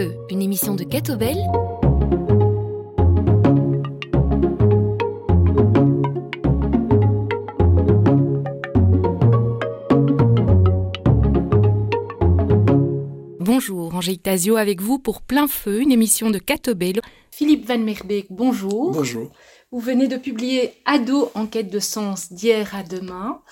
feu, une émission de Catobel. Bonjour, Angélique Tazio avec vous pour Plein Feu, une émission de Catobel. Philippe Van Merbeek, bonjour. Bonjour. Vous venez de publier Ado en quête de sens d'hier à demain.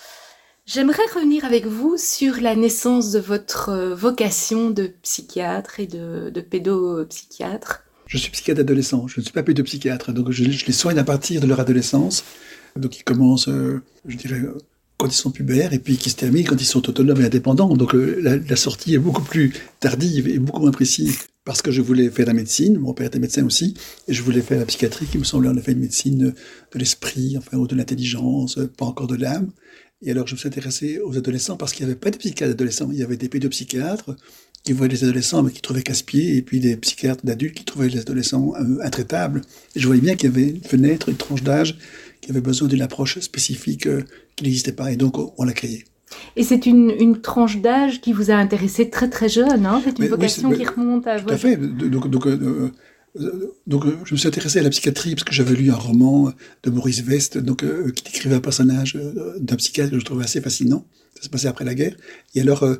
J'aimerais revenir avec vous sur la naissance de votre euh, vocation de psychiatre et de, pédopsychiatre. Je suis psychiatre adolescent, je ne suis pas pédopsychiatre, donc je, les soigne à partir de leur adolescence. Donc ils commencent, euh, je dirais, quand ils sont pubères et puis qui se terminent quand ils sont autonomes et indépendants. Donc euh, la, la, sortie est beaucoup plus tardive et beaucoup moins précise parce que je voulais faire la médecine, mon père était médecin aussi, et je voulais faire la psychiatrie qui me semblait en effet une médecine de l'esprit, enfin, ou de l'intelligence, pas encore de l'âme. Et alors, je me suis intéressé aux adolescents parce qu'il n'y avait pas de psychiatres adolescents. Il y avait des pédopsychiatres qui voyaient les adolescents mais qui trouvaient casse-pieds, et puis des psychiatres d'adultes qui trouvaient les adolescents euh, intraitables. Et je voyais bien qu'il y avait une fenêtre, une tranche d'âge qui avait besoin d'une approche spécifique euh, qui n'existait pas. Et donc, on l'a créée. Et c'est une, une, tranche d'âge qui vous a intéressé très très jeune, hein c'est une mais, vocation oui, qui remonte à... Tout votre... à fait. Donc, donc euh, donc, je me suis intéressé à la psychiatrie parce que j'avais lu un roman de Maurice Vest, donc, euh, qui décrivait un personnage euh, d'un psychiatre que je trouvais assez fascinant. Ça se passait après la guerre. Et alors, euh,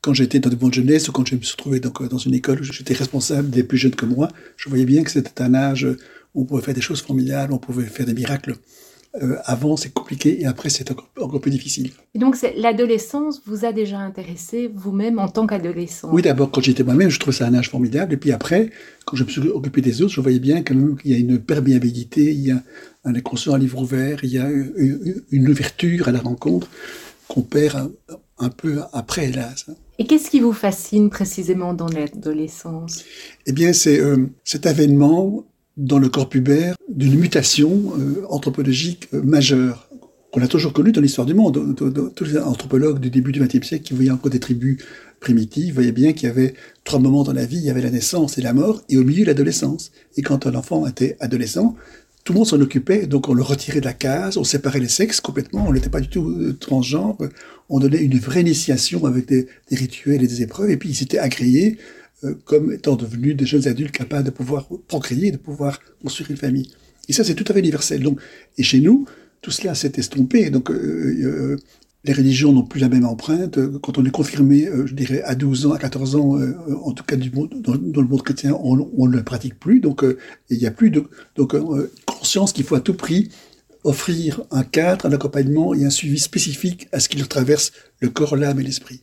quand j'étais dans de bonnes jeunesse ou quand je me suis retrouvé donc, dans une école où j'étais responsable des plus jeunes que moi, je voyais bien que c'était un âge où on pouvait faire des choses formidables, on pouvait faire des miracles. Euh, avant, c'est compliqué et après, c'est encore, encore, plus difficile. Et donc, l'adolescence vous a déjà intéressé vous-même en tant qu'adolescent? Oui, d'abord, quand j'étais moi-même, je trouvais ça un âge formidable. Et puis après, quand je me suis occupé des autres, je voyais bien quand même qu'il y a une perméabilité, il y a un inconscient à livre ouvert, il y a une ouverture à la rencontre qu'on perd un peu après, hélas. Et qu'est-ce qui vous fascine précisément dans l'adolescence? Eh bien, c'est euh, cet avènement dans le corps pubère d'une mutation euh, anthropologique euh, majeure qu'on a toujours connue dans l'histoire du monde. Tous les anthropologues du début du XXe siècle qui voyaient encore des tribus primitives voyaient bien qu'il y avait trois moments dans la vie. Il y avait la naissance et la mort, et au milieu l'adolescence. Et quand un enfant était adolescent, tout le monde s'en occupait, donc on le retirait de la case, on séparait les sexes complètement, on n'était pas du tout euh, transgenre, on donnait une vraie initiation avec des, rituels et des épreuves, et puis ils s'étaient agréés euh, comme étant devenus des jeunes adultes capables de pouvoir procréer, de pouvoir construire une famille. Et ça, c'est tout à fait universel. Donc, et chez nous, tout cela s'est estompé. Donc, euh, euh, les religions n'ont plus la même empreinte. Quand on est confirmé, euh, je dirais, à 12 ans, à 14 ans, euh, en tout cas dans, le monde chrétien, on, ne le pratique plus. Donc, euh, il n'y a plus de donc, conscience qu'il faut à tout prix offrir un cadre, un accompagnement et un suivi spécifique à ce qui leur traverse le corps, l'âme et l'esprit.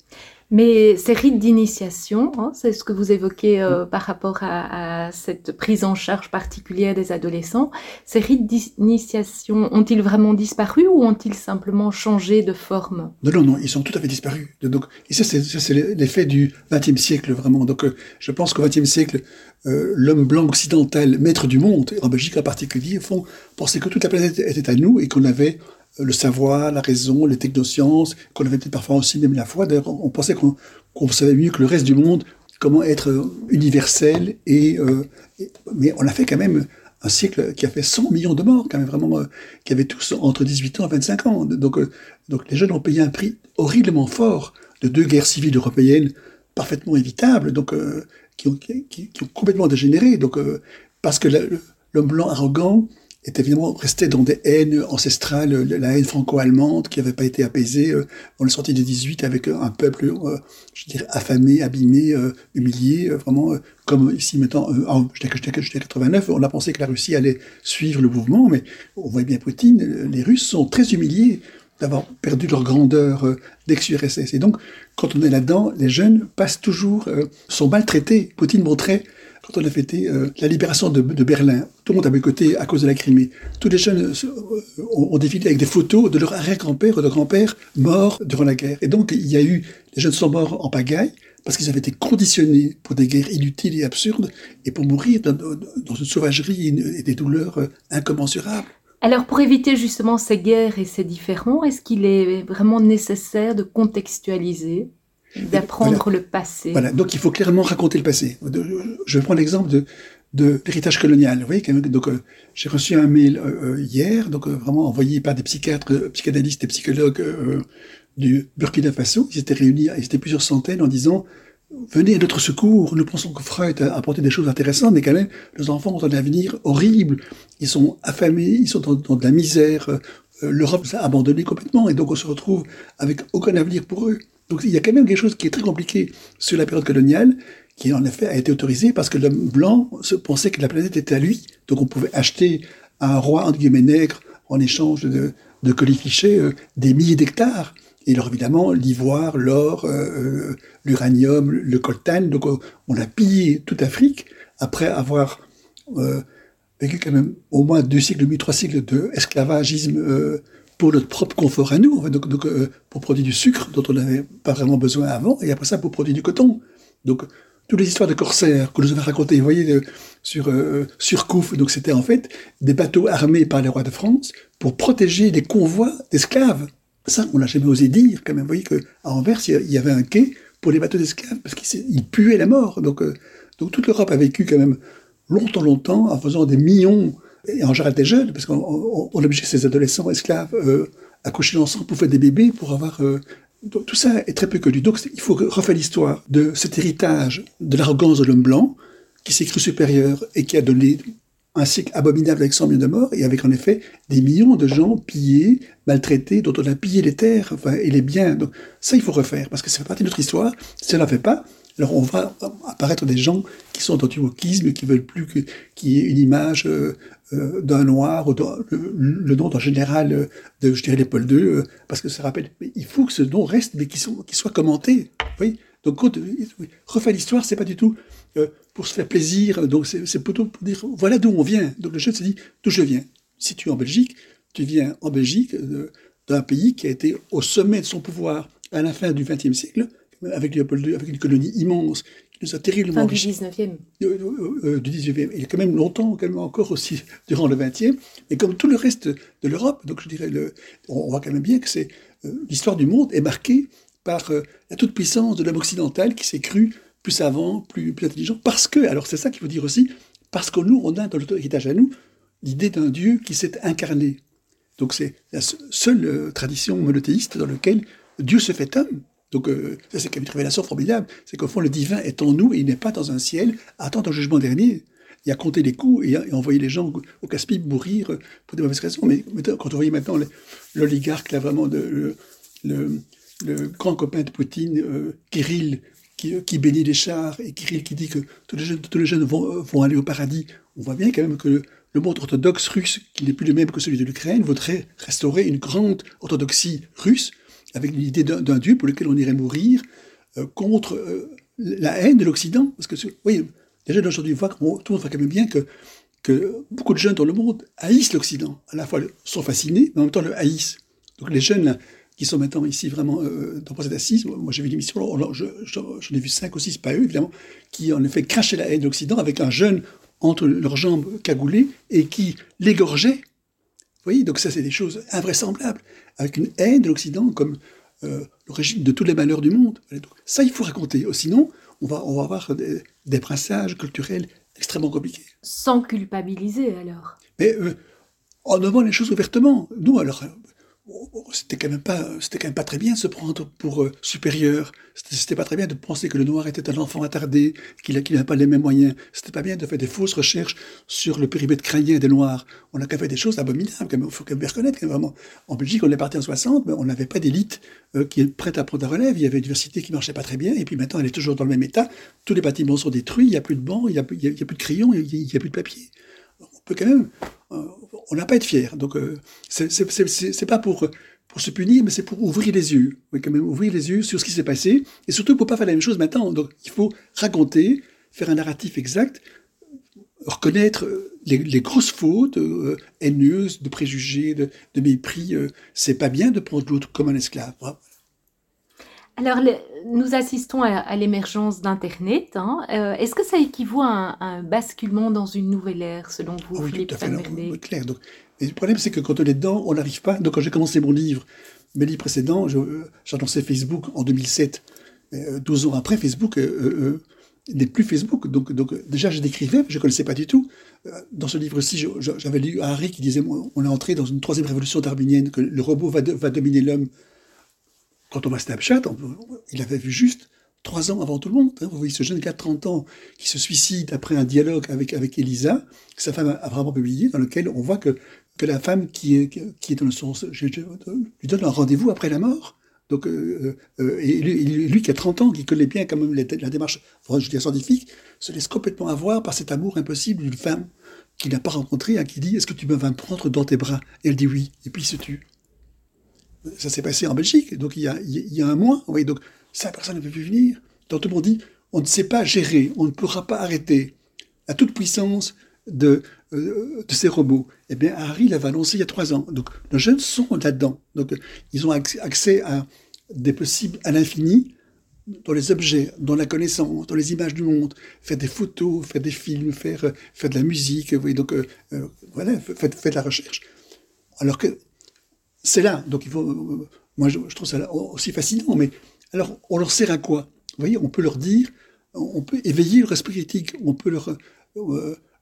Mais ces rites d'initiation, hein, c'est ce que vous évoquez euh, par rapport à, à, cette prise en charge particulière des adolescents, ces rites d'initiation ont-ils vraiment disparu ou ont-ils simplement changé de forme? Non, non, non, ils sont tout à fait disparus. Donc, et ça, c'est l'effet du XXe siècle, vraiment. Donc, euh, je pense qu'au XXe siècle, euh, l'homme blanc occidental, maître du monde, en Belgique en particulier, font penser que toute la planète était à nous et qu'on avait le savoir, la raison, les technosciences, qu'on avait peut-être parfois aussi même la foi. D'ailleurs, on pensait qu'on qu savait mieux que le reste du monde comment être universel. Et, euh, et, mais on a fait quand même un siècle qui a fait 100 millions de morts, quand même vraiment, euh, qui avaient tous entre 18 ans et 25 ans. Donc, euh, donc les jeunes ont payé un prix horriblement fort de deux guerres civiles européennes parfaitement évitables, donc euh, qui, ont, qui, ont complètement dégénéré. Donc, euh, parce que l'homme blanc arrogant est évidemment resté dans des haines ancestrales, la haine franco-allemande qui n'avait pas été apaisée. Euh, on est sorti de 18 avec un peuple, euh, je dirais, affamé, abîmé, euh, humilié, vraiment comme ici maintenant, en, j'étais 89, on a pensé que la Russie allait suivre le mouvement, mais on voit bien Poutine, les Russes sont très humiliés d'avoir perdu leur grandeur d'ex-URSS. Et donc, quand on est là-dedans, les jeunes passent toujours, sont maltraités. Poutine montrait quand on a fêté euh, la libération de, Berlin, tout le monde a boycotté à cause de la Crimée. Tous les jeunes euh, ont, défilé avec des photos de leur arrière-grand-père ou de grand-père morts durant la guerre. Et donc, il y a eu, les jeunes sont morts en pagaille parce qu'ils avaient été conditionnés pour des guerres inutiles et absurdes et pour mourir dans, dans une sauvagerie et des douleurs euh, incommensurables. Alors, pour éviter justement ces guerres et ces différends, est-ce qu'il est vraiment nécessaire de contextualiser? D'apprendre voilà. le passé. Voilà, donc il faut clairement raconter le passé. Je prends l'exemple de, de l'héritage colonial. Vous voyez, donc euh, j'ai reçu un mail euh, hier, donc euh, vraiment envoyé par des psychiatres, psychanalystes et psychologues du Burkina Faso. Ils étaient réunis, ils étaient plusieurs centaines en disant venez à notre secours. Nous pensons que Freud a apporté des choses intéressantes, mais quand même, les enfants ont un avenir horrible. Ils sont affamés, ils sont dans, dans de la misère. Euh, L'Europe les a abandonnés complètement, et donc on se retrouve avec aucun avenir pour eux. Donc il y a quand même quelque chose qui est très compliqué sur la période coloniale, qui en effet a été autorisé parce que l'homme blanc pensait que la planète était à lui. Donc on pouvait acheter à un roi, entre guillemets, nègre, en échange de, de euh, des milliers d'hectares. Et alors évidemment, l'ivoire, l'or, euh, euh, l'uranium, le coltan. Donc on a pillé toute Afrique après avoir vécu quand même au moins deux siècles, demi, trois siècles d'esclavagisme euh, pour notre propre confort à nous, donc, euh, pour produire du sucre dont on n'avait pas vraiment besoin avant, et après ça pour produire du coton. Donc toutes les histoires de corsaires que nous avez racontées, vous voyez, sur euh, Surcouf, donc c'était en fait des bateaux armés par les rois de France pour protéger les convois d'esclaves. Ça, on n'a jamais osé dire quand même. Vous voyez qu'à Anvers, il y avait un quai pour les bateaux d'esclaves parce qu'ils puaient la mort. Donc, euh, donc toute l'Europe a vécu quand même longtemps, longtemps en faisant des millions, et en général des jeunes, parce qu'on on, on obligeait ces adolescents esclaves euh, à coucher ensemble pour faire des bébés, pour avoir... Euh, tout ça est très peu connu. Donc il faut refaire l'histoire de cet héritage de l'arrogance de l'homme blanc, qui s'est cru supérieur et qui a donné un cycle abominable avec 100 millions de morts et avec en effet des millions de gens pillés, maltraités, dont on a pillé les terres et les biens. Donc ça, il faut refaire parce que ça fait partie de notre histoire. Si on ne fait pas, alors on va apparaître des gens qui sont dans du wokisme, qui veulent plus qu'il y ait une image euh, euh, d'un noir ou le, nom d'un général euh, de, je dirais, Léopold II, parce que ça rappelle. Mais il faut que ce nom reste, mais qu'il qu soit commenté. Oui. Donc refaire l'histoire, c'est pas du tout pour se faire plaisir. Donc c'est plutôt pour dire voilà d'où on vient. Donc le jeune se dit d'où je viens? Si tu es en Belgique, tu viens en Belgique d'un pays qui a été au sommet de son pouvoir à la fin du XXe siècle avec Léopold II, avec une colonie immense, qui nous a terriblement fin du 19e. Euh, euh, du 19e. Il y a quand même longtemps, quand même encore aussi, durant le 20e. Et comme tout le reste de l'Europe, donc je dirais, le, on, voit quand même bien que c'est euh, l'histoire du monde est marquée par euh, la toute-puissance de l'homme occidental qui s'est cru plus savant, plus, plus intelligent, parce que, alors c'est ça qu'il faut dire aussi, parce que nous, on a dans notre héritage à nous, l'idée d'un Dieu qui s'est incarné. Donc c'est la seule euh, tradition monothéiste dans laquelle Dieu se fait homme, donc, euh, ça, c'est une révélation formidable. C'est qu'au fond, le divin est en nous et il n'est pas dans un ciel à attendre le jugement dernier. Il a compté les coups et, et envoyé les gens au casse-pipe mourir pour des mauvaises raisons. Mais quand on voyait maintenant l'oligarque, le, grand copain de Poutine, euh, Kirill, qui, qui, bénit les chars, et Kirill qui dit que tous les jeunes, vont, aller au paradis, on voit bien quand même que le monde orthodoxe russe, qui n'est plus le même que celui de l'Ukraine, voudrait restaurer une grande orthodoxie russe avec l'idée d'un Dieu pour lequel on irait mourir euh, contre euh, la haine de l'Occident. Parce que, oui, jeunes d'aujourd'hui le monde voit quand même bien que, que beaucoup de jeunes dans le monde haïssent l'Occident. À la fois sont fascinés, mais en même temps le haïssent. Donc les jeunes là, qui sont maintenant ici vraiment euh, dans cette assise, moi j'ai vu une émission, j'en ai vu cinq ou six, pas eux évidemment, qui en effet crachaient la haine de l'Occident avec un jeune entre leurs jambes cagoulées et qui l'égorgeait vous voyez, donc ça, c'est des choses invraisemblables, avec une haine de l'Occident comme euh, l'origine de tous les malheurs du monde. Donc, ça, il faut raconter. Sinon, on va, on va avoir des, des brassages culturels extrêmement compliqués. Sans culpabiliser, alors Mais euh, en nommant les choses ouvertement. Nous, alors, c'était quand même pas c'était quand même pas très bien de se prendre pour euh, supérieur. C'était pas très bien de penser que le noir était un enfant attardé qu'il n'avait pas les mêmes moyens. C'était pas bien de faire des fausses recherches sur le périmètre crânien des noirs. On a quand même fait des choses abominables il faut quand même reconnaître quand en Belgique on est parti en 60 mais on n'avait pas d'élite euh, qui est prête à prendre la relève. Il y avait une université qui marchait pas très bien et puis maintenant elle est toujours dans le même état. Tous les bâtiments sont détruits il y a plus de bancs il y a, il y a, plus de crayons il y a, il y a plus de papier euh, on n'a pas à être fier. Donc, euh, c'est pas pour, se punir, mais c'est pour ouvrir les yeux. Quand même, ouvrir les yeux sur ce qui s'est passé. Et surtout pour pas faire la même chose maintenant. Donc, il faut raconter, faire un narratif exact, reconnaître les, les grosses fautes euh, haineuses, de préjugés, de, mépris. Euh, c'est pas bien de prendre l'autre comme un esclave. Alors, le, nous assistons à, à l'émergence d'Internet. Hein. Euh, Est-ce que ça équivaut à un, à un, basculement dans une nouvelle ère, selon vous, oui, Philippe tout à fait, clair. Donc, et le problème, c'est que quand on est dedans, on n'arrive pas. Donc, quand j'ai commencé mon livre, mes livres précédents, j'annonçais Facebook en 2007. Euh, 12 ans après, Facebook euh, n'est plus Facebook. Donc, donc déjà, je décrivais, je ne connaissais pas du tout. Euh, dans ce livre-ci, j'avais lu Harry qui disait on est entré dans une troisième révolution darwinienne, que le robot va, de, va dominer l'homme on voit Snapchat, il avait vu juste trois ans avant tout le monde. Hein. Vous voyez ce jeune gars de 30 ans qui se suicide après un dialogue avec, avec Elisa, que sa femme a vraiment publié, dans lequel on voit que, que la femme qui est, qui est dans le sens, lui donne un rendez-vous après la mort. Donc, euh, euh, et lui, qui a 30 ans, qui connaît bien quand même la, démarche je dire, scientifique, se laisse complètement avoir par cet amour impossible d'une femme qu'il n'a pas rencontrée, hein, qui dit Est-ce que tu vas me prendre dans tes bras? Et elle dit oui, et puis il se tue. Ça s'est passé en Belgique, donc il y a, un mois. Oui, donc ça, personne ne peut plus venir. Donc tout le monde dit On ne sait pas gérer, on ne pourra pas arrêter la toute puissance de, euh, de ces robots. Eh bien, Harry l'avait annoncé il y a trois ans. Donc, nos jeunes sont là-dedans. Donc, ils ont accès à des possibles à l'infini dans les objets, dans la connaissance, dans les images du monde, faire des photos, faire des films, faire, faire de la musique, oui, donc euh, euh, voilà, faites, de la recherche. Alors que c'est là, donc il faut, moi je, trouve ça aussi fascinant, mais alors on leur sert à quoi? Vous voyez, on peut leur dire, on peut éveiller leur esprit critique, on peut leur,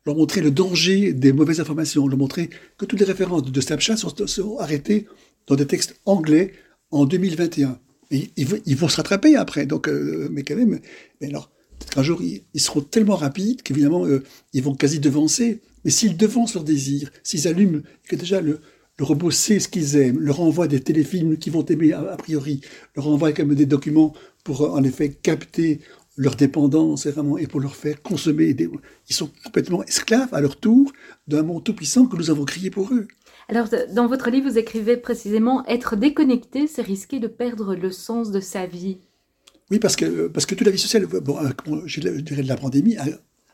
leur montrer le danger des mauvaises informations, leur montrer que toutes les références de Snapchat sont, arrêtées dans des textes anglais en 2021. Et ils, vont se rattraper après, donc, euh, mais quand même, mais alors, peut-être qu'un jour, ils, seront tellement rapides qu'évidemment, euh, ils vont quasi devancer. Mais s'ils devancent leur désir, s'ils allument, que déjà le, le robot sait ce qu'ils aiment, leur envoie des téléfilms qu'ils vont aimer a, priori, leur envoie même des documents pour en effet capter leur dépendance vraiment, et pour leur faire consommer. Des... Ils sont complètement esclaves à leur tour d'un monde tout-puissant que nous avons créé pour eux. Alors, dans votre livre, vous écrivez précisément Être déconnecté, c'est risquer de perdre le sens de sa vie. Oui, parce que, parce que toute la vie sociale, bon, je dirais de la pandémie, a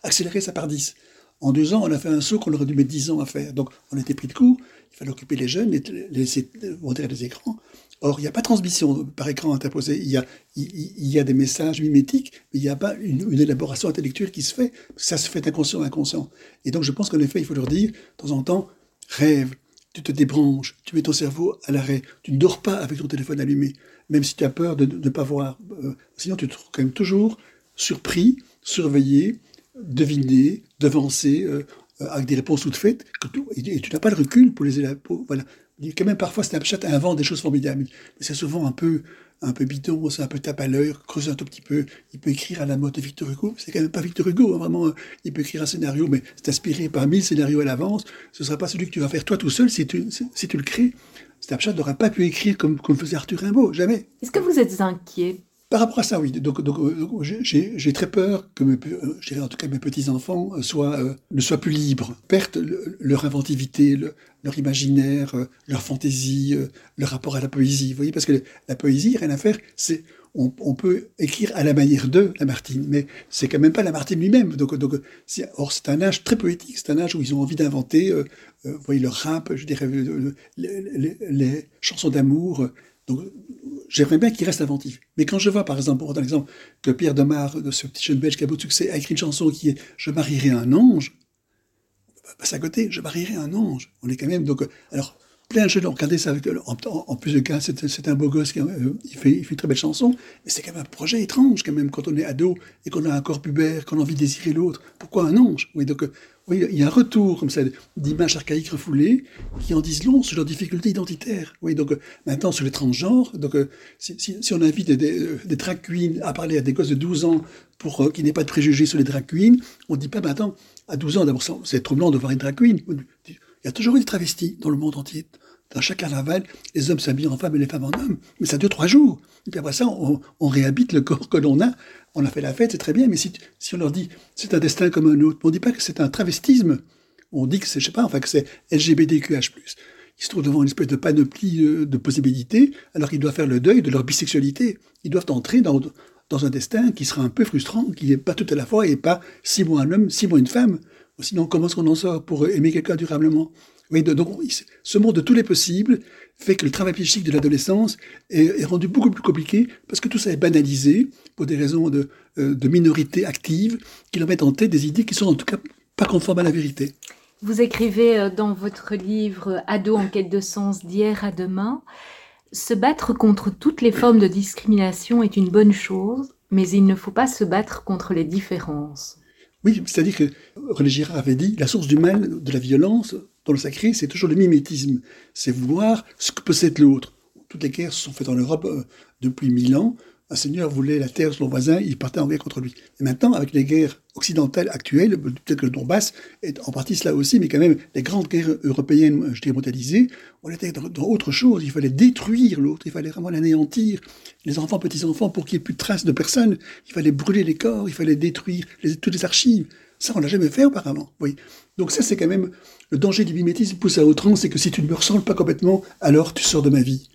accéléré sa part 10. En deux ans, on a fait un saut qu'on aurait dû mettre dix ans à faire. Donc, on était pris de coup. Il fallait occuper les jeunes, les laisser monter les écrans. Or, il n'y a pas de transmission par écran interposé. Il y a, des messages mimétiques, mais il n'y a pas une, élaboration intellectuelle qui se fait. Ça se fait inconscient, inconscient. Et donc, je pense qu'en effet, il faut leur dire, de temps en temps, rêve, tu te débranches, tu mets ton cerveau à l'arrêt. Tu ne dors pas avec ton téléphone allumé, même si tu as peur de ne pas voir. Euh, sinon, tu te trouves quand même toujours surpris, surveillé, deviné, devancé, euh, avec des réponses toutes faites, et, tu n'as pas le recul pour les élèves. Voilà. Quand même, parfois, Snapchat invente des choses formidables, mais c'est souvent un peu, un peu bidon, c'est un peu tape à l'œil, creuse un tout petit peu. Il peut écrire à la mode de Victor Hugo, c'est quand même pas Victor Hugo, hein, vraiment. Il peut écrire un scénario, mais c'est inspiré par mille scénarios à l'avance. Ce ne sera pas celui que tu vas faire toi tout seul si tu, si tu le crées. Snapchat n'aurait pas pu écrire comme, comme faisait Arthur Rimbaud, jamais. Est-ce que vous êtes inquiet par rapport à ça, oui. Donc, euh, j'ai très peur que, mes, euh, en tout cas mes petits enfants euh, ne soient plus libres, perdent leur inventivité, leur imaginaire, leur fantaisie, leur rapport à la poésie. Vous voyez, parce que la poésie, rien à faire, c'est on, peut écrire à la manière de Lamartine, mais c'est quand même pas Lamartine lui-même. Donc, or c'est un âge très poétique, c'est un âge où ils ont envie d'inventer, vous voyez, le rap, je dirais, les chansons d'amour. Donc, j'aimerais bien qu'il reste inventif. Mais quand je vois, par exemple, pour exemple, que Pierre Demar, de ce petit jeune belge qui a beaucoup de succès, a écrit une chanson qui est Je marierai un ange, passe à côté, je marierai un ange. On est quand même, donc, alors, plein de jeunes ont regardé ça avec, en, plus de cas, c'est un beau gosse, qui, euh, il, fait, fait une très belle chanson, mais c'est quand même un projet étrange, quand même, quand on est ado et qu'on a un corps pubère, qu'on a envie de désirer l'autre. Pourquoi un ange? Oui, donc, oui, il y a un retour comme ça d'images archaïques refoulées qui en disent long sur leurs difficultés identitaires. Oui, donc euh, maintenant sur les transgenres, donc euh, si, on invite des, euh, des, drag queens à parler à des gosses de 12 ans pour euh, qu'ils n'aient pas de préjugés sur les drag queens, on ne dit pas maintenant à 12 ans d'abord c'est troublant de voir une drag. Il y a toujours eu des travestis dans le monde entier. Dans chaque carnaval, les hommes s'habillent en femmes et les femmes en hommes. Mais ça dure trois jours. Et puis après ça, on, réhabite le corps que l'on a on a fait la fête, c'est très bien, mais si, on leur dit c'est un destin comme un autre, on ne dit pas que c'est un travestisme, on dit que c'est, je sais pas, enfin que c'est LGBTQH+. Ils se trouvent devant une espèce de panoplie euh, de, possibilités, alors qu'ils doivent faire le deuil de leur bisexualité. Ils doivent entrer dans, dans un destin qui sera un peu frustrant, qui n'est pas tout à la fois et pas six mois un homme, six mois une femme. Sinon, comment est-ce qu'on en sort pour aimer quelqu'un durablement? Oui, donc, ce monde de tous les possibles fait que le travail psychique de l'adolescence est, rendu beaucoup plus compliqué parce que tout ça est banalisé pour des raisons de, euh, de minorité active qui leur mettent en tête des idées qui sont en tout cas pas conformes à la vérité. Vous écrivez euh, dans votre livre Ado en quête de sens d'hier à demain, se battre contre toutes les formes de discrimination est une bonne chose, mais il ne faut pas se battre contre les différences. Oui, c'est-à-dire que René Girard avait dit la source du mal, de la violence, dans le sacré, c'est toujours le mimétisme. C'est vouloir ce que possède l'autre. Toutes les guerres se sont faites en Europe euh, depuis mille ans. un seigneur voulait la terre de son voisin, il partait en guerre contre lui. Et maintenant, avec les guerres occidentales actuelles, peut-être que le Donbass est en partie cela aussi, mais quand même, les grandes guerres européennes, je dirais mondialisées, on était dans, autre chose. Il fallait détruire l'autre, il fallait vraiment l'anéantir. Les enfants, petits-enfants, pour qu'il n'y ait plus de traces de personne, il fallait brûler les corps, il fallait détruire toutes les archives. Ça, on l'a jamais fait auparavant. Oui. Donc ça, c'est quand même le danger du mimétisme poussé à outrance, c'est que si tu ne me ressembles pas complètement, alors tu sors de ma vie.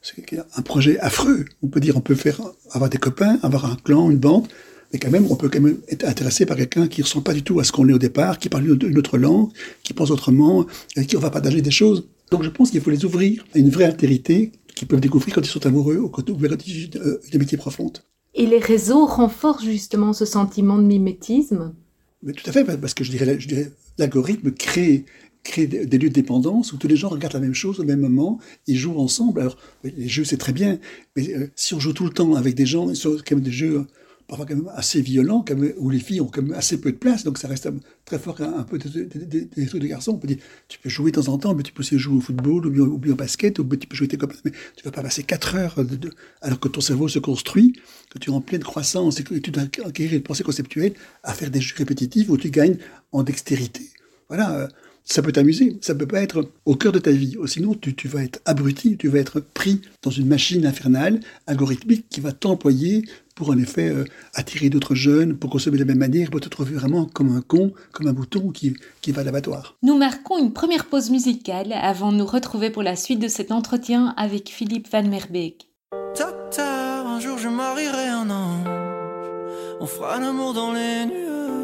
C'est un projet affreux. On peut dire, on peut faire avoir des copains, avoir un clan, une bande, mais quand même, on peut quand même être intéressé par quelqu'un qui ne ressemble pas du tout à ce qu'on est au départ, qui parle une autre langue, qui pense autrement, avec qui on va partager des choses. Donc je pense qu'il faut les ouvrir à une vraie altérité qu'ils peuvent découvrir quand ils sont amoureux ou quand ils ont une amitié profonde. Et les réseaux renforcent justement ce sentiment de mimétisme? Mais tout à fait, parce que je dirais, je l'algorithme crée, crée des lieux de dépendance où tous les gens regardent la même chose au même moment, ils jouent ensemble. Alors, les jeux, c'est très bien, mais euh, si on joue tout le temps avec des gens, sur quand même des jeux parfois quand même assez violents, où les filles ont quand même assez peu de place, donc ça reste très fort un, peu des trucs de garçons. On peut dire, tu peux jouer de temps en temps, mais tu peux aussi jouer au football, ou bien, au basket, ou tu peux jouer tes copains, mais tu vas pas passer 4 heures, alors que ton cerveau se construit, que tu es en pleine croissance et que tu dois acquérir une pensée conceptuelle, à faire des jeux répétitifs où tu gagnes en dextérité. Voilà, euh, ça peut t'amuser, ça peut pas être au cœur de ta vie. Sinon, tu, tu, vas être abruti, tu vas être pris dans une machine infernale, algorithmique, qui va t'employer pour en effet euh, attirer d'autres jeunes, pour consommer de la même manière, pour te trouver vraiment comme un con, comme un bouton qui, qui va à l'abattoir. Nous marquons une première pause musicale avant de nous retrouver pour la suite de cet entretien avec Philippe Van Merbeek. Docteur, un jour je marierai un ange, on fera l'amour dans les nuages,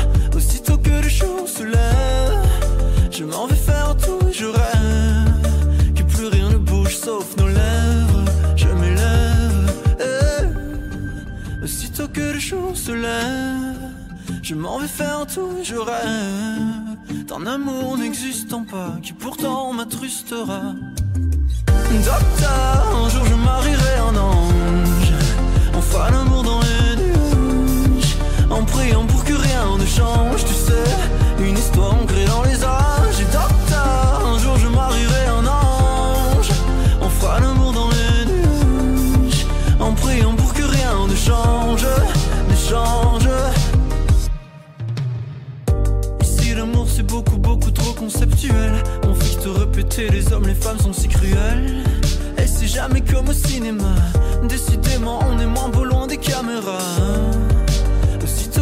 Que le jour se lève, je m'en vais faire tout et je rêve. Que plus rien ne bouge sauf nos lèvres. Je m'élève Aussitôt que le jour se lève, je m'en vais faire tout et je rêve d'un amour n'existant pas qui pourtant m'attrustera. Docteur, un jour je marierai un ange, on fera l'amour dans les nuages, en priant pour que rien ne change, tu sais, une histoire ancrée dans les âges. Et docteur, un jour je marierai un ange, on fera l'amour dans les nuages, en priant pour que rien ne change, ne change. Ici l'amour c'est beaucoup, beaucoup trop conceptuel. On fait te répéter, les hommes, les femmes sont si cruels. Et c'est jamais comme au cinéma. Décidément, on est moins beau loin des caméras.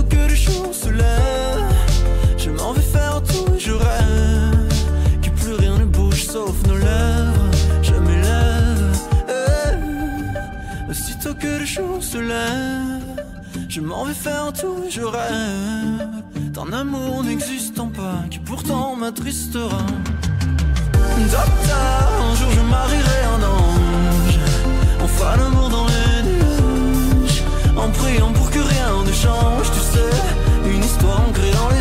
Que le jour se lève, je m'en vais faire tout je rêve. Que plus rien ne bouge sauf nos lèvres. Je m'élève. Aussitôt que le jour se lève, je m'en vais faire tout je rêve d'un amour n'existant pas qui pourtant m'attristera. Docteur, un jour je marierai un ange, on fera l'amour dans en priant pour que rien ne change, tu sais, une histoire ancrée dans les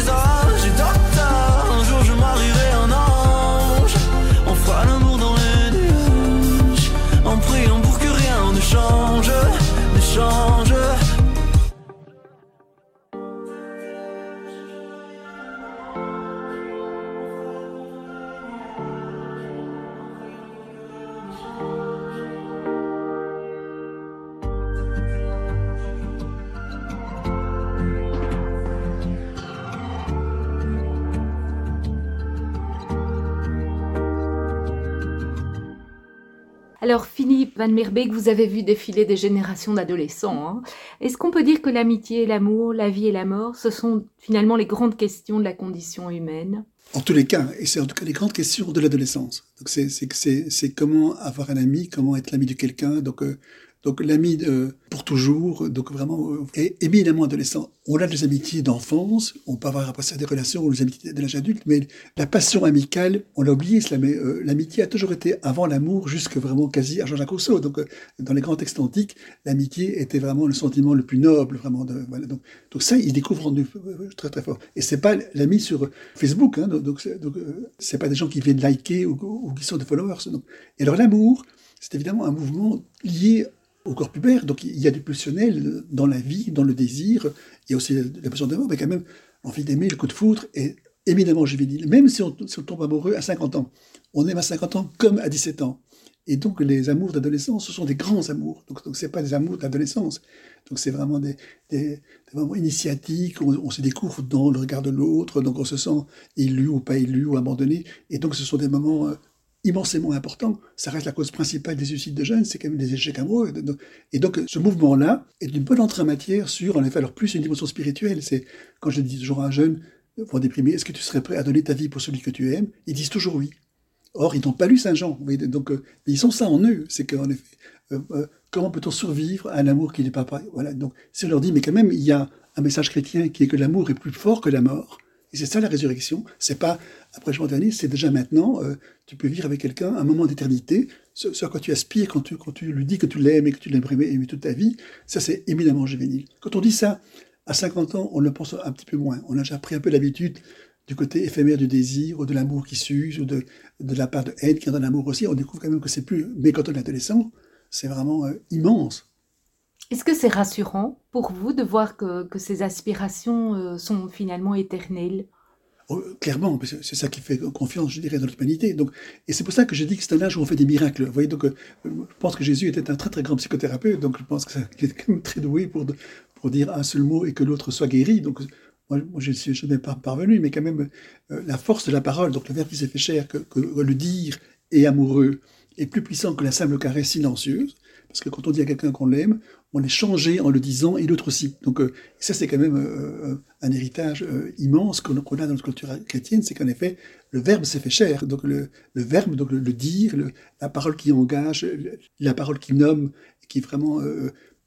Van Merbeek, vous avez vu défiler des générations d'adolescents. Hein. Est-ce qu'on peut dire que l'amitié, l'amour, la vie et la mort, ce sont finalement les grandes questions de la condition humaine? En tous les cas, et c'est en tout cas les grandes questions de l'adolescence. C'est comment avoir un ami, comment être l'ami de quelqu'un. Donc euh, Donc l'ami pour toujours, donc vraiment euh, est éminemment adolescent. On a des amitiés d'enfance, on peut avoir après ça des relations ou des amitiés de l'âge adulte, mais la passion amicale, on l'a oublié cela, mais euh, l'amitié a toujours été avant l'amour jusque vraiment quasi à Jean-Jacques Rousseau. Donc euh, dans les grands textes antiques, l'amitié était vraiment le sentiment le plus noble, vraiment. Donc, ça, il découvre très très fort. Et c'est pas l'ami sur Facebook, hein, donc c'est pas des gens qui viennent liker ou, qui sont des followers. Donc. Et alors l'amour, c'est évidemment un mouvement lié au corps pubère. Donc il y a du pulsionnel dans la vie, dans le désir. Il y a aussi la passion d'amour, mais quand même, l'envie d'aimer, le coup de foudre est éminemment juvénile. Même si on, tombe amoureux à 50 ans, on aime à 50 ans comme à 17 ans. Et donc les amours d'adolescence, ce sont des grands amours. Donc ce n'est pas des amours d'adolescence. Donc c'est vraiment des, des, moments initiatiques, on, on, se découvre dans le regard de l'autre, donc on se sent élu ou pas élu ou abandonné. Et donc ce sont des moments euh, immensément important. Ça reste la cause principale des suicides de jeunes, c'est quand même des échecs amoureux. Et donc, ce mouvement-là est une bonne entrée en matière sur, en effet, alors plus une dimension spirituelle. C'est quand je dis toujours à un jeune, pour déprimer, est-ce que tu serais prêt à donner ta vie pour celui que tu aimes? Ils disent toujours oui. Or, ils n'ont pas lu Saint Jean. Donc, euh, ils ont ça en eux. C'est qu'en effet, euh, euh, comment peut-on survivre à un amour qui n'est pas pareil Voilà. Donc, si on leur dit, mais quand même, il y a un message chrétien qui est que l'amour est plus fort que la mort, et c'est ça la résurrection. C'est pas après le dernier, c'est déjà maintenant. Euh, tu peux vivre avec quelqu'un un moment d'éternité. Ce, à quoi tu aspires quand tu, quand tu lui dis que tu l'aimes et que tu l'aimerais aimer toute ta vie, ça c'est éminemment juvénile. Quand on dit ça à 50 ans, on le pense un petit peu moins. On a déjà pris un peu l'habitude du côté éphémère du désir ou de l'amour qui s'use ou de, de la part de haine qui est dans l'amour aussi. On découvre quand même que c'est plus. Mais quand on est adolescent, c'est vraiment euh, immense. Est-ce que c'est rassurant pour vous de voir que, ces aspirations euh, sont finalement éternelles? Oh, Clairement, c'est ça qui fait confiance, je dirais, dans l'humanité. Et c'est pour ça que je dis que c'est un âge où on fait des miracles. Vous voyez, donc, euh, je pense que Jésus était un très très grand psychothérapeute, donc je pense qu'il est quand même très doué pour, pour dire un seul mot et que l'autre soit guéri. Donc, moi, je ne suis jamais parvenu, mais quand même, euh, la force de la parole, donc le verbe qui s'est fait cher, que, que le dire est amoureux, est plus puissant que la simple caresse silencieuse. Parce que quand on dit à quelqu'un qu'on l'aime, on est changé en le disant et l'autre aussi. Donc euh, ça, c'est quand même euh, euh, un héritage immense qu'on a dans notre culture chrétienne, c'est qu'en effet, le verbe s'est fait cher. Donc le, verbe, donc le, dire, la parole qui engage, la parole qui nomme, qui vraiment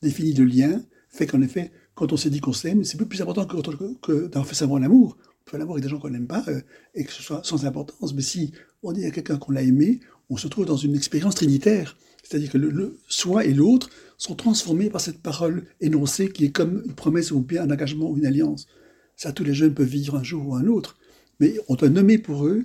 définit le lien, fait qu'en effet, quand on s'est dit qu'on s'aime, c'est plus important que, que fait savoir l'amour. On peut l'amour avec des gens qu'on n'aime pas et que ce soit sans importance. Mais si on dit à quelqu'un qu'on l'a aimé, on se trouve dans une expérience trinitaire. C'est-à-dire que le, soi et l'autre sont transformés par cette parole énoncée qui est comme une promesse ou bien un engagement ou une alliance. Ça, tous les jeunes peuvent vivre un jour ou un autre. Mais on doit nommer pour eux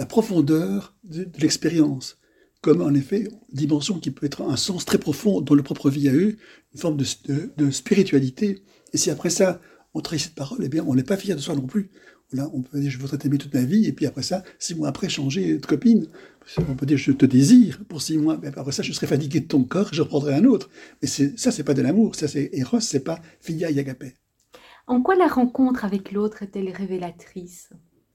la profondeur de, l'expérience, comme en effet dimension qui peut être un sens très profond dans leur propre vie à eux, une forme de, spiritualité. Et si après ça, on trahit cette parole, eh bien, on n'est pas fier de soi non plus. Là, on peut dire je voudrais t'aimer toute ma vie, et puis après ça, six mois après, changer de copine. On peut dire je te désire pour six mois, mais après ça, je serai fatigué de ton corps et je reprendrai un autre. Mais ça, c'est pas de l'amour, ça c'est Eros, c'est pas Filia Yagapé. En quoi la rencontre avec l'autre est-elle révélatrice?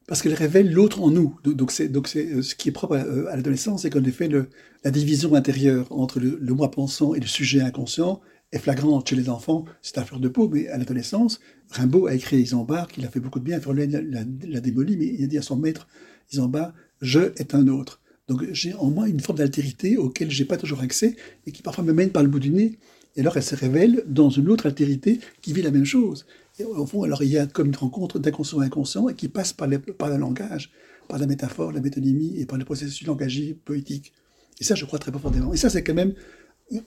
Parce qu'elle révèle l'autre en nous. Donc c'est donc c'est euh, ce qui est propre à, l'adolescence, c'est qu'en effet le, la division intérieure entre le, moi pensant et le sujet inconscient est flagrante chez les enfants. C'est un fleur de peau, mais à l'adolescence, Rimbaud a écrit Isambard, qu'il a fait beaucoup de bien, Verlaine l'a, la, démoli, mais il a dit à son maître Isambard, je est un autre. Donc j'ai en moi une forme d'altérité auquel j'ai pas toujours accès et qui parfois me mène par le bout du nez. Et alors elle se révèle dans une autre altérité qui vit la même chose. Et au fond, alors il y a comme une rencontre d'inconscient à inconscient et qui passe par, par le langage, par la métaphore, la métonymie et par le processus langagier poétique. Et ça, je crois très profondément. Et ça, c'est quand même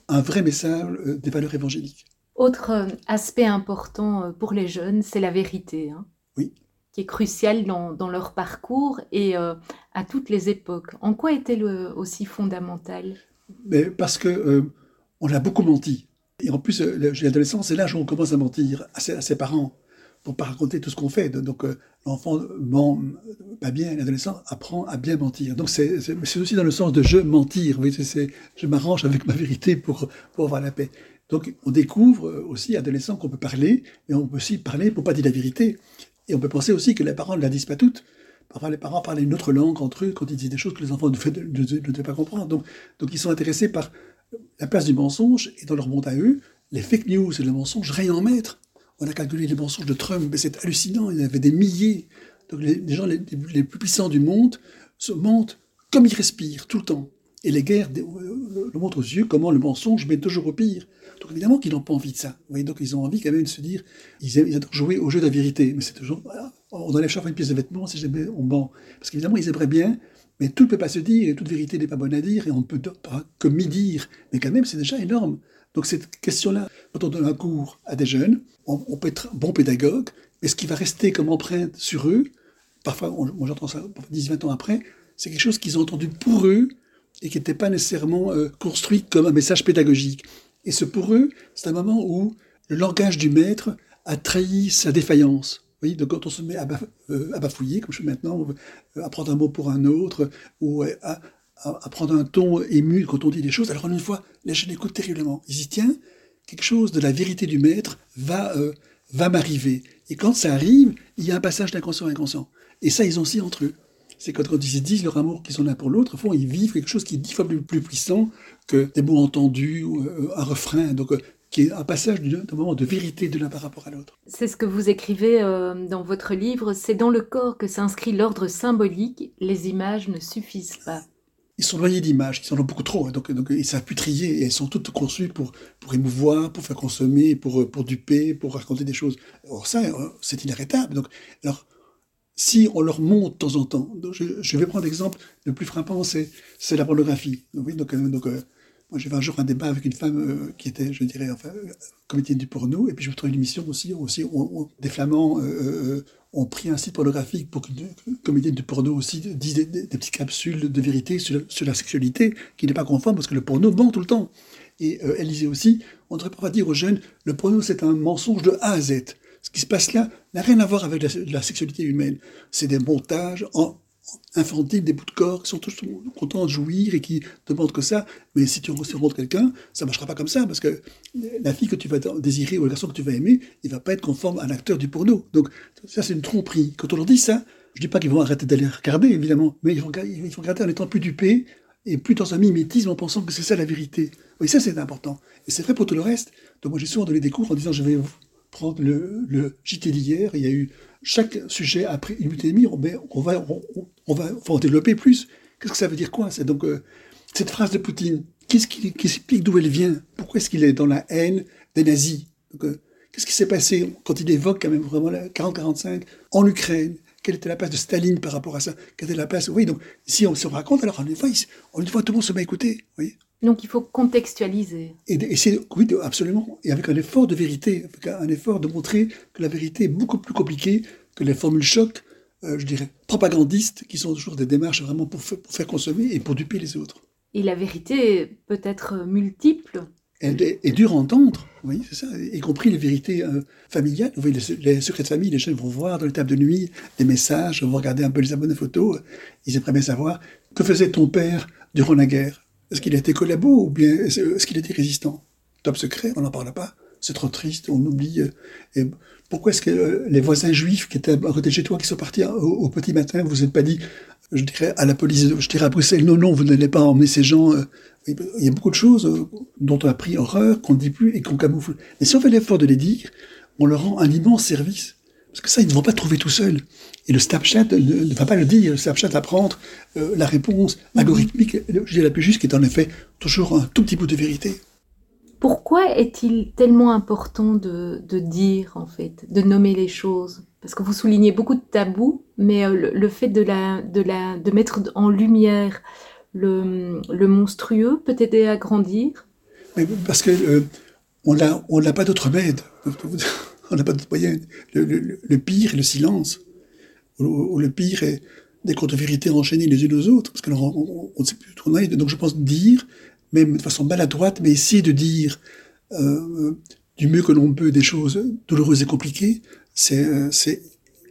un vrai message euh, des valeurs évangéliques. Autre euh, aspect important euh, pour les jeunes, c'est la vérité. Hein. oui qui est crucial dans, leur parcours et euh, à toutes les époques. En quoi est-elle aussi fondamentale? Mais Parce que euh, on a beaucoup menti. Et en plus, l'adolescence, c'est l'âge où on commence à mentir à ses, parents pour pas raconter tout ce qu'on fait. Donc l'enfant ment pas bien, l'adolescent apprend à bien mentir. Donc c'est aussi dans le sens de je mentir. Voyez, je m'arrange avec ma vérité pour, avoir la paix. Donc on découvre aussi, adolescent, qu'on peut parler, mais on peut aussi parler pour pas dire la vérité. Et on peut penser aussi que les parents ne la disent pas toutes. Parfois, les parents parlent une autre langue entre eux quand ils disent des choses que les enfants ne, devaient pas comprendre. Donc, donc, ils sont intéressés par la place du mensonge et dans leur monde à eux, les fake news et le mensonge règnent en maître. On a calculé les mensonges de Trump, mais c'est hallucinant, il y en avait des milliers. Donc les, gens les, plus puissants du monde se mentent comme ils respirent tout le temps. Et les guerres le montrent aux yeux comment le mensonge met toujours au pire. Donc évidemment qu'ils n'ont pas envie de ça. donc ils ont envie quand même de se dire, ils, aiment, adorent jouer au jeu de la vérité. Mais c'est toujours, on enlève chaque fois une pièce de vêtement si jamais on ment. Parce qu'évidemment, ils aimeraient bien, mais tout ne peut pas se dire, et toute vérité n'est pas bonne à dire, et on ne peut pas que mi-dire. Mais quand même, c'est déjà énorme. Donc cette question-là, quand on donne un cours à des jeunes, on, peut être bon pédagogue, mais ce qui va rester comme empreinte sur eux, parfois, moi j'entends ça 10-20 ans après, c'est quelque chose qu'ils ont entendu pour eux et qui n'était pas nécessairement euh, construit comme un message pédagogique. Et ce pour eux, c'est un moment où le langage du maître a trahi sa défaillance. Vous voyez, donc quand on se met à, euh, bafouiller, comme je fais maintenant, euh, à prendre un mot pour un autre, ou à, à, prendre un ton ému quand on dit des choses, alors une fois, les jeunes écoutent terriblement. Ils disent, tiens, quelque chose de la vérité du maître va, euh, va m'arriver. Et quand ça arrive, il y a un passage d'inconscient à inconscient. Et ça, ils ont aussi entre eux. C'est quand, quand ils se disent leur amour qu'ils ont l'un pour l'autre, font, ils vivent quelque chose qui est dix fois plus, puissant que des mots entendus, ou, euh, un refrain. Donc, euh, qui est un passage d'un moment de vérité de l'un par rapport à l'autre. C'est ce que vous écrivez dans votre livre, c'est dans le corps que s'inscrit l'ordre symbolique, les images ne suffisent pas ils sont noyés d'images, ils en ont beaucoup trop, hein. donc, ils savent plus trier, et elles sont toutes conçues pour, pour émouvoir, pour faire consommer, pour, pour duper, pour raconter des choses. Or ça, euh, c'est inarrêtable. Donc, alors, si on leur montre de temps en temps, je, vais prendre l'exemple le plus frappant, c'est, la pornographie. Donc, oui, donc, euh, euh, moi j'ai fait un jour un débat avec une femme qui était, je dirais, enfin, comédienne du porno, et puis je me trouve une émission aussi, aussi des flamands ont pris un site pornographique pour qu'une comédienne de porno aussi dise des, petites capsules de vérité sur, la sexualité, qui n'est pas conforme parce que le porno ment tout le temps. Et euh, elle disait aussi, on ne devrait pas dire aux jeunes, le porno c'est un mensonge de A à Z. Ce qui se passe là n'a rien à voir avec la, la sexualité humaine. C'est des montages en, infantiles, des bouts de corps qui sont tous contents de jouir et qui demandent que ça. Mais si tu rencontres quelqu'un, ça ne marchera pas comme ça, parce que la fille que tu vas désirer ou le garçon que tu vas aimer, il va pas être conforme à l'acteur du porno. Donc ça, c'est une tromperie. Quand on leur dit ça, je dis pas qu'ils vont arrêter d'aller regarder, évidemment, mais ils vont, ils regarder en étant plus dupés et plus dans un mimétisme en pensant que c'est ça la vérité. Oui, ça c'est important. Et c'est vrai pour tout le reste. Donc moi j'ai souvent donné des cours en disant je vais prendre le, JT d'hier, il y a eu chaque sujet a pris une minute et demie, mais on va, on, va, en développer plus. Qu'est-ce que ça veut dire quoi donc euh, cette phrase de Poutine. Qu'est-ce qui, explique d'où elle vient? Pourquoi est-ce qu'il est dans la haine des nazis? Euh, Qu'est-ce qui s'est passé quand il évoque quand même vraiment la 40-45 en Ukraine? Quelle était la place de Staline par rapport à ça? Quelle était la place? Oui, donc si on se raconte, alors on une fois, on tout le monde se met à écouter. Oui. Donc il faut contextualiser. Et, c'est, oui, absolument. Et avec un effort de vérité, avec un effort de montrer que la vérité est beaucoup plus compliquée que les formules choc, euh, je dirais, propagandistes, qui sont toujours des démarches vraiment pour, faire consommer et pour duper les autres. Et la vérité peut être multiple. Elle est, dure à entendre, oui, c'est ça, y compris les vérités euh, familiales. Vous voyez, les, secrets de famille, les jeunes vont voir dans les tables de nuit des messages, vont regarder un peu les de photos. Ils aimeraient bien savoir que faisait ton père durant la guerre? Est-ce qu'il été collabo ou bien est-ce qu'il été résistant? Top secret, on n'en parle pas. C'est trop triste, on oublie. Euh, pourquoi est-ce que euh, les voisins juifs qui étaient à côté de chez toi, qui sont partis au, petit matin, vous n'êtes pas dit, je dirais à la police, je dirais à Bruxelles, non, non, vous n'allez pas emmener ces gens. Euh, il y a beaucoup de choses dont on a pris horreur, qu'on ne dit plus et qu'on camoufle. Mais si on fait l'effort de les dire, on leur rend un immense service. Parce que ça, ils ne vont pas trouver tout seuls. Et le Snapchat ne, va pas le dire. Le Snapchat va prendre euh, la réponse algorithmique, je la plus juste, qui est en effet toujours un tout petit bout de vérité. Pourquoi est-il tellement important de, dire, en fait, de nommer les choses? Parce que vous soulignez beaucoup de tabous, mais euh, le, fait de, la, de, la, de mettre en lumière le, le monstrueux peut aider à grandir? Parce que euh, on n'a pas d'autre remède on n'a pas de moyen. Le, pire est le silence. Ou, le pire est des contre-vérités enchaînées les unes aux autres, parce que on, ne sait plus où. Donc je pense dire, même de façon maladroite, mais essayer de dire euh, du mieux que l'on peut des choses douloureuses et compliquées, c'est euh,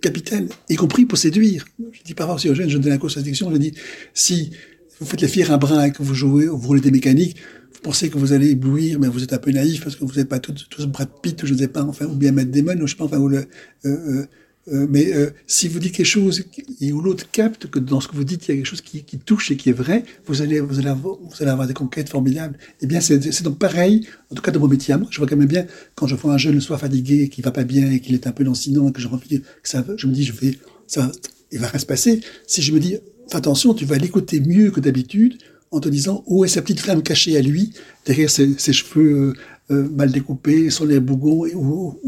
capital, y compris pour séduire. Je dis parfois aussi aux jeunes, je donne la cause addiction, je dis, si vous faites les fiers à bras et que vous jouez, vous roulez des mécaniques, pensez que vous allez éblouir, mais vous êtes un peu naïf parce que vous n'êtes pas tous, tous Brad Pitt, je ne sais pas, enfin, ou bien Matt Damon, ou sais pas, enfin, ou le, euh, euh, euh mais si vous dites quelque chose et où l'autre capte que dans ce que vous dites, il y a quelque chose qui, touche et qui est vrai, vous allez, vous allez, avoir, des conquêtes formidables. Eh bien, c'est donc pareil, en tout cas dans mon métier moi. Je vois quand même bien, quand je vois un jeune soit fatigué, qui va pas bien et qu'il est un peu lancinant et que que ça, je me dis, je vais, ça, va rien se passer. Si je me dis, attention, tu vas l'écouter mieux que d'habitude, en te disant où est sa petite flamme cachée à lui, derrière ses, cheveux euh, mal découpés, son air bougon, où,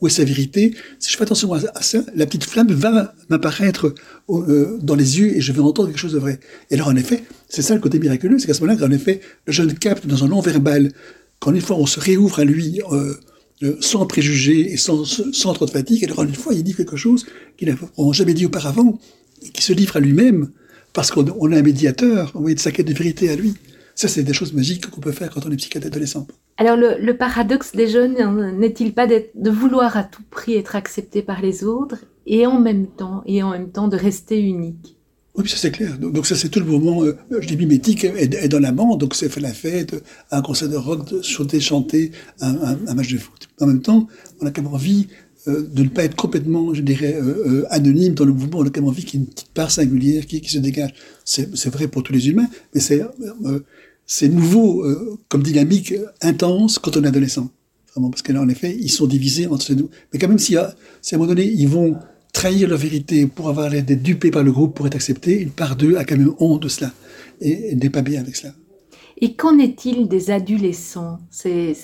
où, est sa vérité? Si je fais attention à, ça, la petite flamme va m'apparaître dans les yeux et je vais entendre quelque chose de vrai. Et alors, en effet, c'est ça le côté miraculeux, c'est qu'à ce moment-là, en effet, le jeune capte dans un long verbal, quand une fois on se réouvre à lui, euh, sans préjugés et sans, sans trop de fatigue. Et alors, une fois, il dit quelque chose qu'il n'a jamais dit auparavant, et qui se livre à lui-même, parce qu'on a un médiateur, on de sa quête de vérité à lui. Ça, c'est des choses magiques qu'on peut faire quand on est psychiatre adolescent. Alors, le, paradoxe des jeunes hein, n'est-il pas de vouloir à tout prix être accepté par les autres et en même temps, et en même temps de rester unique? Oui, ça c'est clair. Donc, ça c'est tout le moment, euh, je dis mimétique, est, dans l'amant, donc c'est fait la fête, un concert de rock, de chanter, chanter, un, match de foot. En même temps, on a quand même envie euh, de ne pas être complètement, je dirais, euh, anonyme dans le mouvement, on quand même envie qu'il y ait une petite part singulière qui, qui se dégage. C'est vrai pour tous les humains, mais c'est nouveau comme dynamique intense quand on est adolescent. Vraiment, parce que là, en effet, ils sont divisés entre nous. Mais quand même, si à, un moment donné, ils vont trahir leur vérité pour avoir l'air d'être dupés par le groupe pour être accepté, une part d'eux a quand même honte de cela et n'est pas bien avec cela. Et qu'en est-il des adolescents, ces,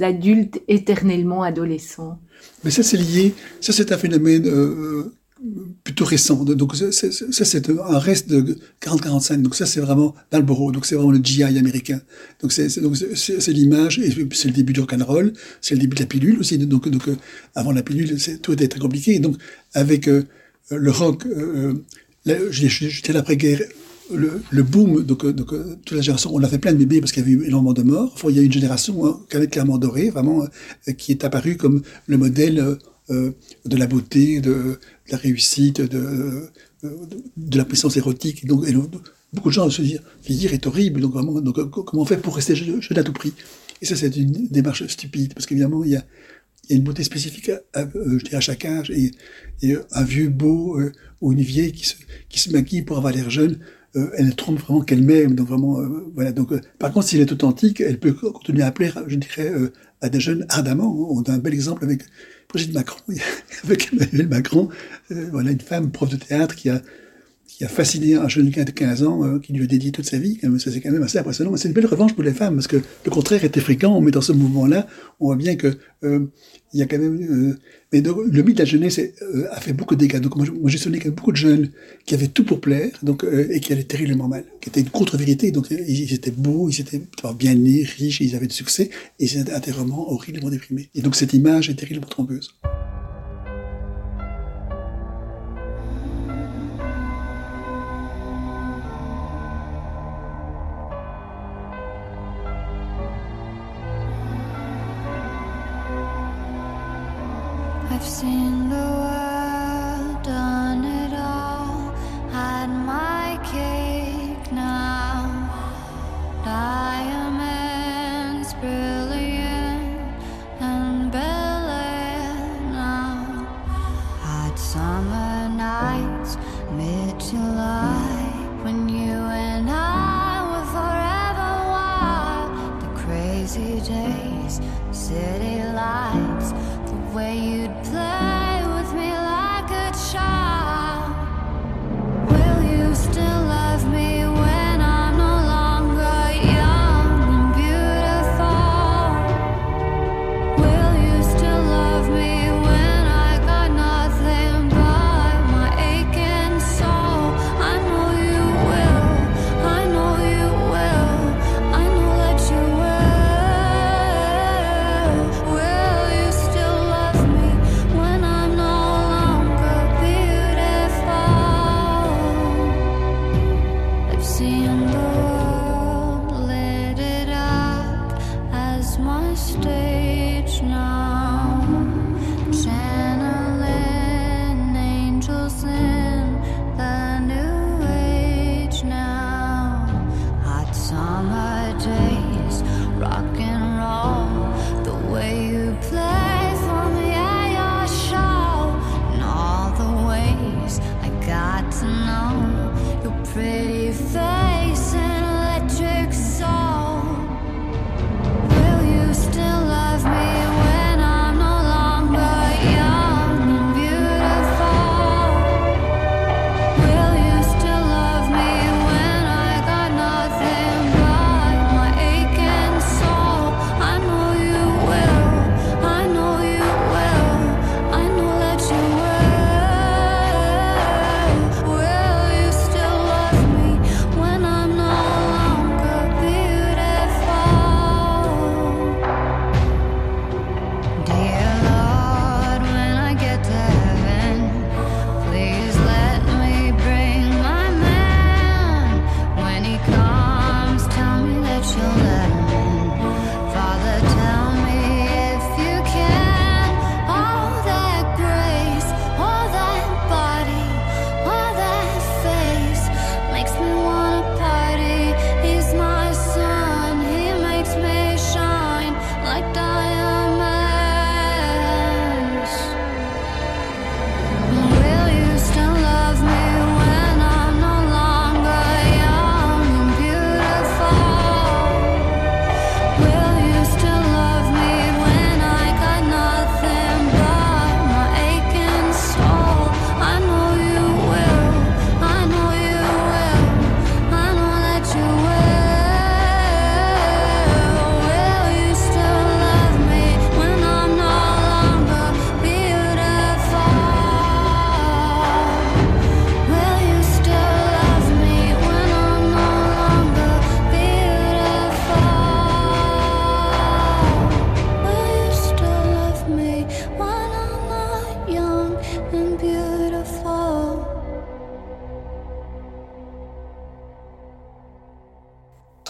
adultes éternellement adolescents? Mais ça, c'est lié, ça c'est un phénomène euh, plutôt récent. Donc ça, c'est un reste de 40-45. Donc ça, c'est vraiment Marlboro. Donc c'est vraiment le GI américain. Donc c'est l'image et c'est le début du rock'n'roll. C'est le début de la pilule aussi. Donc, euh, avant la pilule, tout était très compliqué. Et donc avec euh, le rock, euh, j'étais l'après-guerre. Le, le, boom, donc, donc toute la génération, on a fait plein de bébés parce qu'il y avait eu énormément de morts. Enfin, il y a une génération hein, qui avait clairement doré, vraiment, qui est apparue comme le modèle euh, de la beauté, de, la réussite, de, de, la puissance érotique. donc, beaucoup de gens se disent vieillir est horrible, donc vraiment, donc, comment on fait pour rester jeune, à tout prix? Et ça, c'est une démarche stupide, parce qu'évidemment, il y a, il y a une beauté spécifique à, euh, je dirais à chaque âge, et, un vieux beau euh, ou une vieille qui se, qui se maquille pour avoir l'air jeune, elle ne trompe vraiment qu'elle-même. Donc vraiment, voilà. Donc, par contre, si elle est authentique, elle peut continuer à plaire, je dirais, à des jeunes ardemment. On a un bel exemple avec Brigitte Macron, avec Emmanuel Macron, euh, voilà une femme prof de théâtre qui a qui a fasciné un jeune de 15 ans, euh, qui lui a dédié toute sa vie. Ça, c'est quand même assez impressionnant. C'est une belle revanche pour les femmes, parce que le contraire était fréquent, mais dans ce mouvement-là, on voit bien que euh, il y a quand même... Euh, mais le mythe de la jeunesse a fait beaucoup de dégâts. Donc moi, j'ai sonné beaucoup de jeunes qui avaient tout pour plaire, donc et qui allaient terriblement mal, qui étaient une contre-vérité. Donc ils, étaient beaux, ils étaient bien nés, riches, ils avaient du succès, et ils étaient intérieurement horriblement déprimés. Et donc cette image est terriblement trompeuse.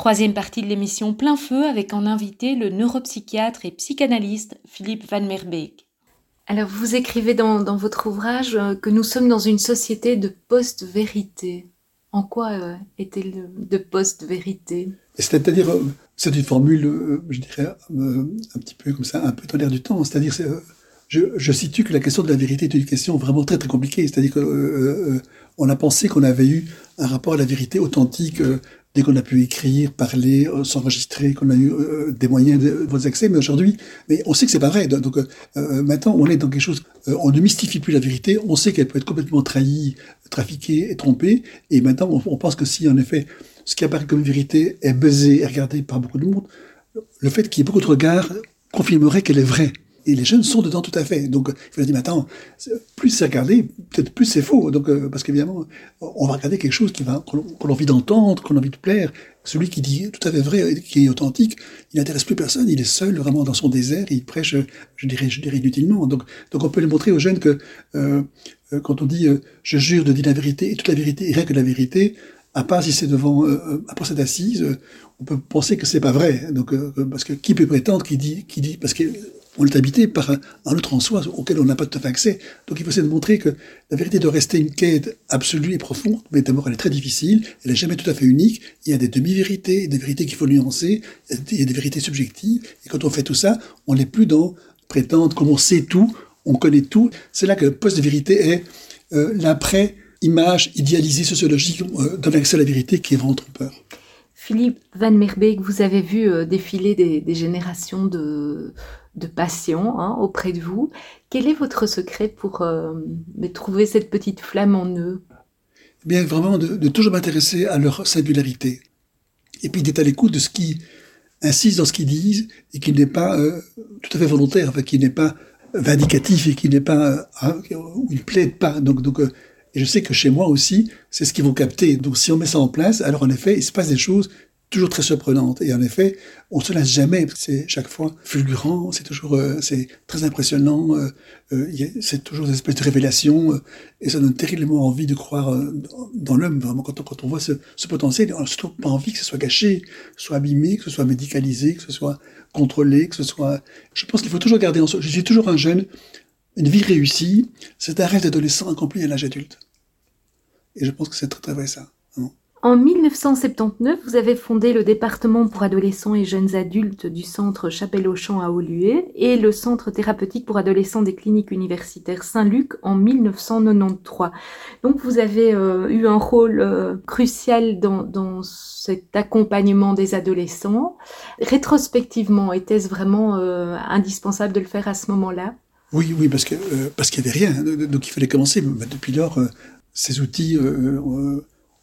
Troisième partie de l'émission Plein Feu avec en invité le neuropsychiatre et psychanalyste Philippe Van Merbeek. Alors, vous écrivez dans, dans votre ouvrage euh, que nous sommes dans une société de post-vérité. En quoi euh, est-elle de post-vérité? C'est-à-dire, euh, c'est une formule, euh, je dirais, un petit peu comme ça, un peu dans l'air du temps. C'est-à-dire, c'est, je, je situe que la question de la vérité est une question vraiment très très compliquée. C'est-à-dire que euh, euh, on a pensé qu'on avait eu un rapport à la vérité authentique euh, dès qu'on a pu écrire, parler, euh, s'enregistrer, qu'on a eu euh, des moyens de vos accès. Mais aujourd'hui, mais on sait que c'est pas vrai. Donc euh, euh, maintenant, on est dans quelque chose. on ne mystifie plus la vérité. On sait qu'elle peut être complètement trahie, trafiquée et trompée. Et maintenant, on, on pense que si en effet ce qui apparaît comme vérité est buzzé et regardé par beaucoup de monde, le fait qu'il y ait beaucoup de regards confirmerait qu'elle est vraie. Et les jeunes sont dedans tout à fait. Donc, il faut dire, mais attends, plus c'est regardé, peut-être plus c'est faux. Donc, euh, parce qu'évidemment, on va regarder quelque chose qu'on a envie d'entendre, qu'on a envie de plaire. Celui qui dit tout à fait vrai, qui est authentique, il n'intéresse plus personne. Il est seul, vraiment dans son désert, et il prêche, je dirais, je dirais inutilement. Donc, donc on peut les montrer aux jeunes que euh, euh, quand on dit, je jure de dire la vérité et toute la vérité et rien que la vérité, à part si c'est devant euh, d'assises, euh, on peut penser que c'est pas vrai. Donc, parce que qui peut prétendre qui dit, qui dit, parce que on est habité par un, autre en soi auquel on n'a pas tout à fait accès. Donc il faut essayer de montrer que la vérité doit rester une quête absolue et profonde, mais d'abord elle est très difficile, elle n'est jamais tout à fait unique. Il y a des demi-vérités, des vérités qu'il faut nuancer, il y a des vérités subjectives. Et quand on fait tout ça, on n'est plus dans prétendre comme on sait tout, on connaît tout. C'est là que le poste de vérité est euh, l'après-image idéalisée sociologique euh, donne accès à la vérité qui est vraiment trompeur. Philippe Van Merbeek, vous avez vu euh, défiler des générations de, de patients hein, auprès de vous. Quel est votre secret pour euh, trouver cette petite flamme en eux? Eh Bien, vraiment, de, toujours m'intéresser à leur singularité. Et puis d'être à l'écoute de ce qui insiste dans ce qu'ils disent et qui n'est pas euh, tout à fait volontaire, qui n'est pas vindicatif et qui n'est pas, euh, hein, où ils plaident pas. Donc, donc, et je sais que chez moi aussi, c'est ce qu'ils vont capter. Donc, si on met ça en place, alors en effet, il se passe des choses toujours très surprenantes. Et en effet, on se lasse jamais. C'est chaque fois fulgurant. C'est toujours, euh, c'est très impressionnant. euh, euh, c'est toujours des espèces de révélations. euh, et ça donne terriblement envie de croire euh, dans, l'homme. Vraiment, quand on, quand on voit ce, ce potentiel, on n'a surtout pas envie que ce soit gâché, soit abîmé, que ce soit médicalisé, que ce soit contrôlé, que ce soit. Je pense qu'il faut toujours garder en soi. Je suis toujours un jeune. Une vie réussie, c'est un rêve d'adolescent accompli à l'âge adulte. Et je pense que c'est très très vrai ça. En 1979, vous avez fondé le département pour adolescents et jeunes adultes du centre Chapelle-Auchamp à Auluet et le centre thérapeutique pour adolescents des cliniques universitaires Saint-Luc en 1993. Donc vous avez euh, eu un rôle euh, crucial dans, cet accompagnement des adolescents. Rétrospectivement, était-ce vraiment euh, indispensable de le faire à ce moment-là? Oui, oui, parce qu'il y avait rien, donc il fallait commencer. Mais Depuis lors, ces outils,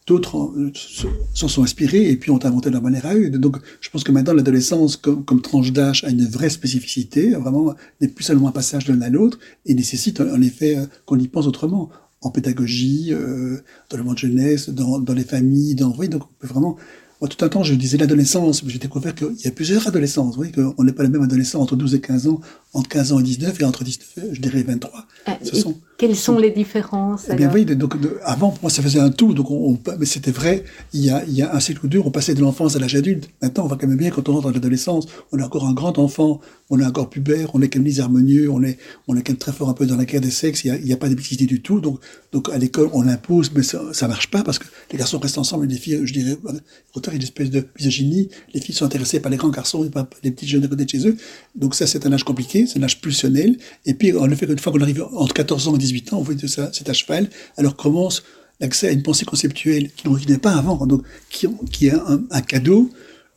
d'autres euh, se- s'en sont inspirés et puis ont inventé leur manière à eux. Donc, je pense que maintenant l'adolescence, comme, comme tranche d'âge, a une vraie spécificité, vraiment n'est plus seulement un passage de l'un à l'autre et nécessite en effet euh, qu'on y pense autrement, en pédagogie, euh, dans le monde jeunesse, dans, dans les familles, dans oui, donc on peut vraiment moi, tout un temps, je disais l'adolescence, mais j'ai découvert qu'il y a plusieurs adolescences, oui, qu'on n'est pas le même adolescent entre 12 et 15 ans, entre 15 ans et 19, et entre 19, et, je dirais 23. Euh, Ce et sont- Quelles sont les différences Eh bien oui, de- donc de- avant pour moi ça faisait un tout, donc on, on- mais c'était vrai. Il y a, il y a un cycle ou deux, on passait de l'enfance à l'âge adulte. Maintenant, on va quand même bien quand on rentre dans l'adolescence, on est encore un grand enfant, on est encore pubère, on est quand même les harmonieux, on est, on est quand même très fort un peu dans la guerre des sexes. Il y a, pas d'objectivité du tout. Donc, donc à l'école on l'impose, mais ça, ça marche pas parce que les garçons restent ensemble et les filles, je dirais, y a une espèce de misogynie. Les filles sont intéressées par les grands garçons et pas les petits jeunes à côté de chez eux. Donc ça, c'est un âge compliqué, c'est un âge pulsionnel. Et puis, en effet, une fois qu'on arrive entre 14 ans et 18 ans, ça, c'est à cheval. Alors commence l'accès à une pensée conceptuelle qui n'en pas avant, donc qui, est un, cadeau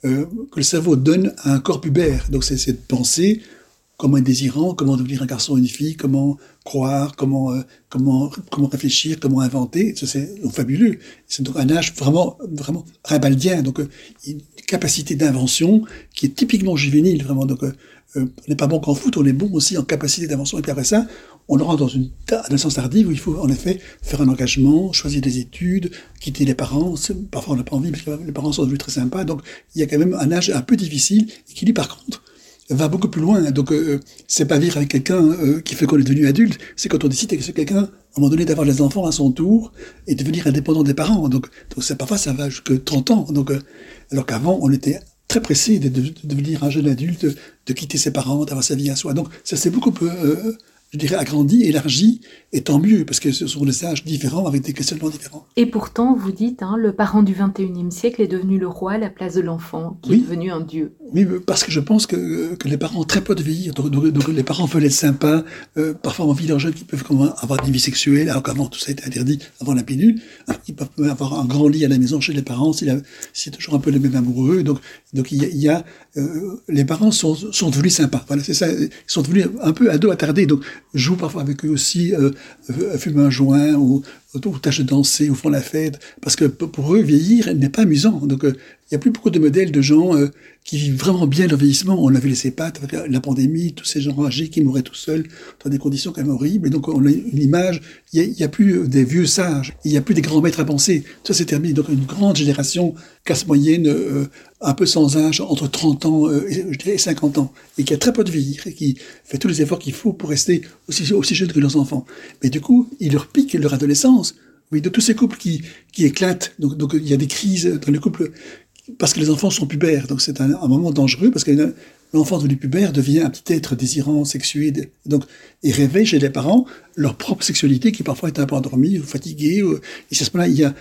euh, que le cerveau donne à un corps pubère. Donc c'est cette pensée, comment être désirant, comment devenir un garçon ou une fille, comment croire, comment euh, comment comment réfléchir, comment inventer. C'est fabuleux. C'est donc un âge vraiment vraiment rabaldien. Donc euh, une capacité d'invention qui est typiquement juvénile, vraiment. Donc euh, euh, on n'est pas bon qu'en foot, on est bon aussi en capacité d'invention. Et puis après ça, on rentre dans une adolescence tardive où il faut en effet faire un engagement, choisir des études, quitter les parents. Parfois on n'a pas envie parce que les parents sont devenus très sympas. Donc il y a quand même un âge un peu difficile et qui lui par contre va beaucoup plus loin. Donc, euh, c'est pas vivre avec quelqu'un euh, qui fait qu'on est devenu adulte, c'est quand on décide avec quelqu'un, à un moment donné, d'avoir des enfants à son tour et devenir indépendant des parents. Donc, donc parfois, ça va jusqu'à 30 ans. Donc, euh, alors qu'avant, on était très pressé de, de- de devenir un jeune adulte, de quitter ses parents, d'avoir sa vie à soi. Donc, ça s'est beaucoup, euh, je dirais, agrandi, élargi, et tant mieux, parce que ce sont des âges différents avec des questionnements différents. Et pourtant, vous dites, hein, le parent du 21e siècle est devenu le roi à la place de l'enfant, qui Oui. est devenu un dieu. Oui, parce que je pense que, que les parents ont très peu de vieillir. Donc, donc- donc les parents veulent être sympas, euh, parfois envie leurs jeunes qui peuvent avoir des vies sexuelles, alors qu'avant tout ça était interdit, avant la pilule. Alors, Ils peuvent avoir un grand lit à la maison chez les parents, c'est toujours un peu le même amoureux. Donc, donc il y a, il y a, euh, les parents sont, sont devenus sympas. Voilà, c'est ça. Ils sont devenus un peu ados attardés. Donc, jouent parfois avec eux aussi, euh, euh, fument un joint ou, ou tâchent de danser ou font la fête. Parce que pour eux, vieillir n'est pas amusant. Donc, euh, il n'y a plus beaucoup de modèles de gens euh, qui vivent vraiment bien leur vieillissement. On a vu les CEPAT la- pandémie, tous ces gens âgés qui mouraient tout seuls dans des conditions quand même horribles. Et donc, on a une image, il n'y a, plus euh, des vieux sages, il n'y a plus des grands maîtres à penser. Ça, c'est terminé. Donc, une grande génération, classe moyenne, un peu sans âge, entre 30 ans et, je dirais 50 ans, et qui a très peu de vieillir, et qui fait tous les efforts qu'il faut pour rester aussi, aussi jeune que leurs enfants. Mais du coup, il leur pique leur adolescence. Oui, de tous ces couples qui, éclatent. Donc, il y a des crises dans les couples parce que les enfants sont pubères. Donc, c'est un, moment dangereux parce que l'enfant devenu pubère devient un petit être désirant, sexué. Donc, il réveille chez les parents leur propre sexualité qui parfois est un peu endormie ou fatiguée. Et c'est ce moment-là, il y a,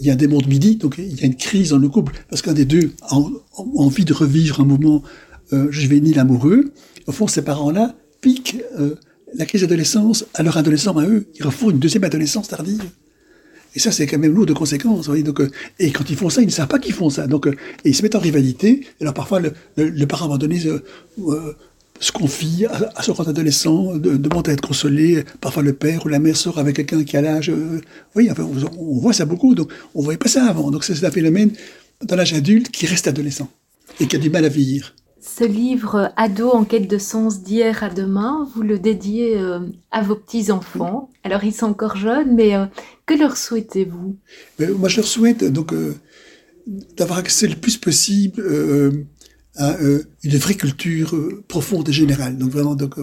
il y un démon de midi. Donc, il y a une crise dans le couple parce qu'un des deux a, en- a envie de revivre un moment euh, amoureux. Au fond, ces parents-là piquent euh, la crise d'adolescence à leur adolescent à eux. Ils refont une deuxième adolescence tardive. Et ça, c'est quand même lourd de conséquences. voyez. Donc, euh, et quand ils font ça, ils ne savent pas qu'ils font ça. Donc, euh, et ils se mettent en rivalité. Et alors, parfois, le, le, le parent, à un moment donné, euh, se confie à, à son grand adolescent, de- demande à être consolé. Parfois, le père ou la mère sort avec quelqu'un qui a l'âge. oui, enfin, on, on voit ça beaucoup. Donc, on voyait pas ça avant. Donc, c'est c'est un phénomène dans l'âge adulte qui reste adolescent et qui a du mal à vieillir. Ce livre Ado en quête de sens d'hier à demain, vous le dédiez euh, à vos petits-enfants. Alors ils sont encore jeunes, mais euh, que leur souhaitez-vous? Mais moi, je leur souhaite donc euh, d'avoir accès le plus possible euh, à euh, une vraie culture profonde et générale. Donc vraiment, donc,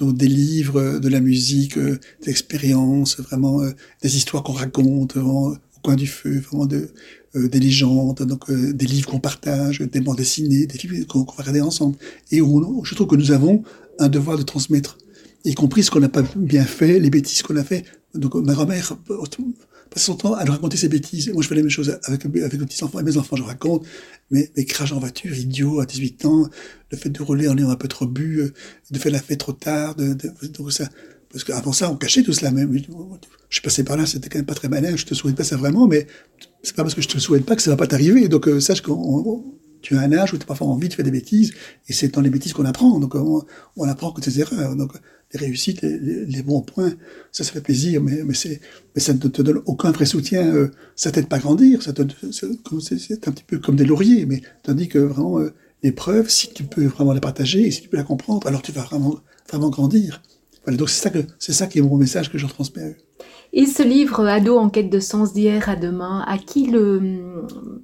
des livres, de la musique, des expériences, vraiment des histoires qu'on raconte vraiment, au coin du feu, vraiment de, des légendes, donc des livres qu'on partage, des bandes dessinées, des films qu'on qu'on va regarder ensemble. Et on, je trouve que nous avons un devoir de transmettre, y compris ce qu'on n'a pas bien fait, les bêtises qu'on a fait. Donc ma grand-mère passe son temps à nous raconter ses bêtises. Moi, je fais la même chose avec, avec mes petits-enfants et mes enfants. Je raconte mes, mes crashs en voiture, idiots, à 18 ans, le fait de rouler en ayant un peu trop bu, euh, de faire la fête trop tard, de, de, donc ça. Parce qu'avant ça, on cachait tout cela même. Je suis passé par là, c'était quand même pas très malin, je te souhaite pas ça vraiment, mais c'est pas parce que je te souhaite pas que ça va pas t'arriver. Donc, euh, sache qu'on tu as un âge où tu as parfois envie de faire des bêtises, et c'est dans les bêtises qu'on apprend. Donc, on, on apprend que tes erreurs. Donc, les réussites, les, bons points, ça, ça fait plaisir, mais, mais, mais ça ne te donne aucun vrai soutien. Euh, ça t'aide pas à grandir. Ça c'est, un petit peu comme des lauriers, mais tandis que vraiment, euh, l'épreuve, si tu peux vraiment la partager et si tu peux la comprendre, alors tu vas vraiment, vraiment grandir. Voilà, donc c'est ça, ça qui est mon message que je transmets à eux. Et ce livre, Ado en quête de sens d'hier à demain,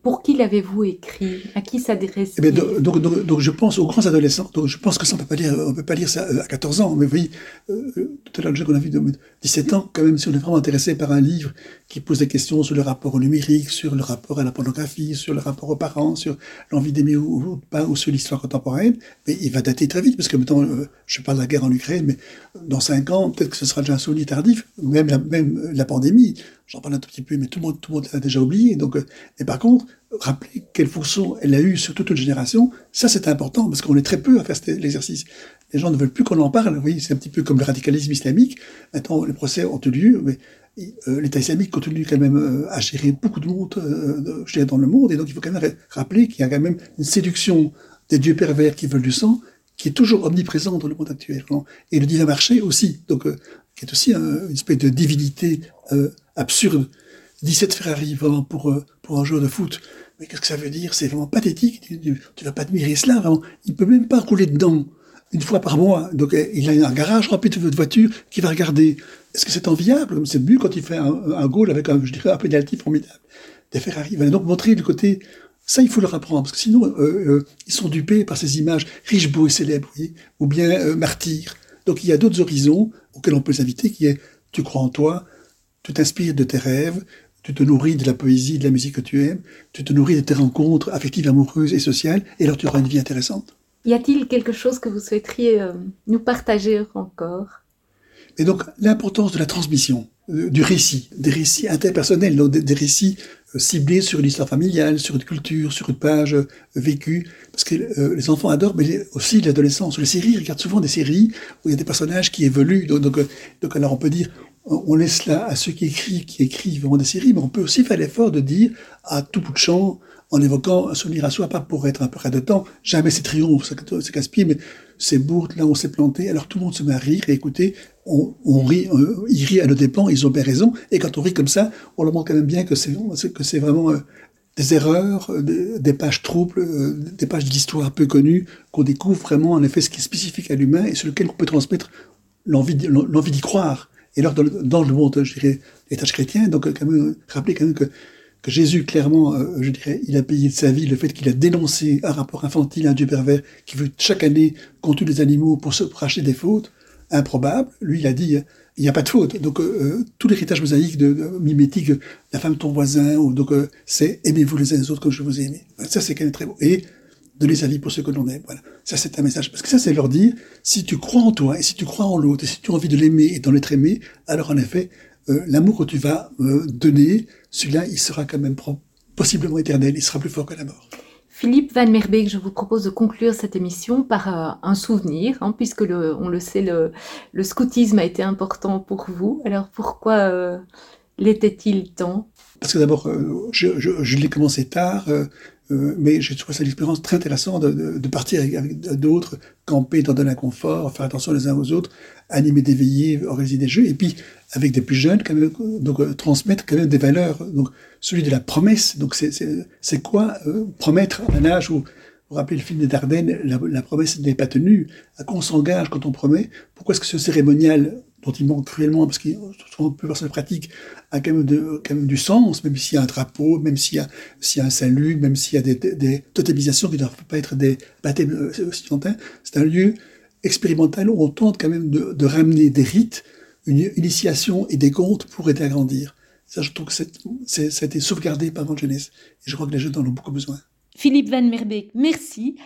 pour qui l'avez-vous écrit? À qui s'adresse eh donc, je pense aux grands adolescents. Donc, je pense que ça, on peut peut pas lire ça à 14 ans. Mais vous voyez, euh, tout à l'heure, qu'on a vu de 17 ans, quand même, si on est vraiment intéressé par un livre qui pose des questions sur le rapport au numérique, sur le rapport à la pornographie, sur le rapport aux parents, sur l'envie d'aimer ou, pas, ou sur l'histoire contemporaine, mais il va dater très vite, parce que maintenant, euh, je parle de la guerre en Ukraine, mais dans 5 ans, peut-être que ce sera déjà un souvenir tardif, même même la pandémie, j'en parle un tout petit peu, mais tout le monde, tout le monde l'a déjà oublié. Donc, euh, et par contre, rappeler quelle fonction elle a eu sur toute une génération, ça c'est important, parce qu'on est très peu à faire l'exercice. Les gens ne veulent plus qu'on en parle, oui, c'est un petit peu comme le radicalisme islamique. Maintenant, les procès ont eu lieu, mais euh, l'État islamique continue quand même euh, à gérer beaucoup de monde dans le monde, et donc il faut quand même rappeler qu'il y a quand même une séduction des dieux pervers qui veulent du sang, qui est toujours omniprésent dans le monde actuel. Et le divin marché aussi, donc qui est aussi un, une espèce de divinité euh, absurde. 17 Ferrari vraiment pour, euh, pour un joueur de foot. Mais qu'est-ce que ça veut dire? C'est vraiment pathétique. Tu, tu, vas pas admirer cela, vraiment. Il peut même pas rouler dedans une fois par mois. Donc il a un garage rempli de voitures qui va regarder. Est-ce que c'est enviable? C'est mieux quand il fait un, goal avec un, je dirais, un pénalty formidable. Des Ferrari. Va donc montrer le côté Ça, il faut leur apprendre, parce que sinon, euh, euh, ils sont dupés par ces images riches, beaux et célèbres, ou bien euh, martyrs. Donc il y a d'autres horizons auxquels on peut les inviter, qui est tu crois en toi, tu t'inspires de tes rêves, tu te nourris de la poésie, de la musique que tu aimes, tu te nourris de tes rencontres affectives, amoureuses et sociales, et alors tu auras une vie intéressante. Y a-t-il quelque chose que vous souhaiteriez nous partager encore? Et donc l'importance de la transmission, du récit, des récits interpersonnels, donc des récits euh, ciblé sur une histoire familiale, sur une culture, sur une page euh, vécue, parce que euh, les enfants adorent, mais aussi l'adolescence. Les séries, regardent souvent des séries où il y a des personnages qui évoluent. Donc, donc, donc alors on peut dire, on laisse là à ceux qui écrivent, qui écrivent vraiment des séries, mais on peut aussi faire l'effort de dire à tout bout de champ, en évoquant un souvenir à soi, pas pour être un peu près de temps, jamais c'est triomphe, c'est casse-pied, mais c'est bourte, là on s'est planté, alors tout le monde se met à rire. Et écoutez, on, rit, euh, ils rient à nos dépens, ils ont bien raison, et quand on rit comme ça, on leur montre quand même bien que c'est que c'est vraiment euh, des erreurs, euh, des, pages troubles, des pages d'histoire peu connues, qu'on découvre vraiment en effet ce qui est spécifique à l'humain et sur lequel on peut transmettre l'envie l'envie d'y croire. Et alors dans le, monde, je dirais, l'étage chrétien, donc quand même, rappeler quand même que que Jésus, clairement, euh, je dirais, il a payé de sa vie le fait qu'il a dénoncé un rapport infantile, un Dieu pervers, qui veut chaque année qu'on tue les animaux pour se racheter des fautes, improbable. Lui, il a dit, il n'y a pas de faute. Donc, euh, euh, tout l'héritage mosaïque, de, mimétique, la femme ton voisin, ou, donc, c'est aimez-vous les uns les autres comme je vous ai aimé. Ça, c'est quand même très beau. Et donner sa vie pour ceux que l'on aime. Voilà. Ça, c'est un message. Parce que ça, c'est leur dire, si tu crois en toi, et si tu crois en l'autre, et si tu as envie de l'aimer et d'en être aimé, alors en effet, l'amour que tu vas donner, celui-là, il sera quand même possiblement éternel, il sera plus fort que la mort. Philippe Van Merbeek, je vous propose de conclure cette émission par euh, un souvenir, hein, puisque le, on le sait, le, le, scoutisme a été important pour vous. Alors pourquoi l'était-il tant? Parce que d'abord, je, je, je l'ai commencé tard. Euh, mais j'ai trouvé cette expérience très intéressante de, partir avec, avec d'autres, camper dans de l'inconfort, faire attention les uns aux autres, animer des veillées, organiser des jeux, et puis avec des plus jeunes, quand même, donc euh, transmettre quand même des valeurs. Donc celui de la promesse. Donc c'est quoi euh, promettre à un âge où vous rappelez le film des Dardennes, la, la promesse n'est pas tenue. À quoi on s'engage quand on promet? Pourquoi est-ce que ce cérémonial dont il manque cruellement, parce qu'il peu personne pratique, a quand même, de, quand même du sens, même s'il y a un drapeau, même s'il y a, un salut, même s'il y a des, des totalisations qui ne doivent pas être des baptêmes euh, C'est un lieu expérimental où on tente quand même de, ramener des rites, une initiation et des contes pour aider à. Ça, je trouve que ça a été sauvegardé par votre jeunesse. Et je crois que les jeunes en ont beaucoup besoin. Philippe Van Merbeek, merci.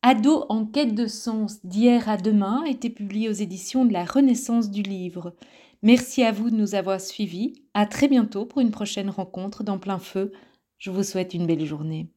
Ado en quête de sens d'hier à demain était publié aux éditions de la Renaissance du livre. Merci à vous de nous avoir suivis. À très bientôt pour une prochaine rencontre dans plein feu. Je vous souhaite une belle journée.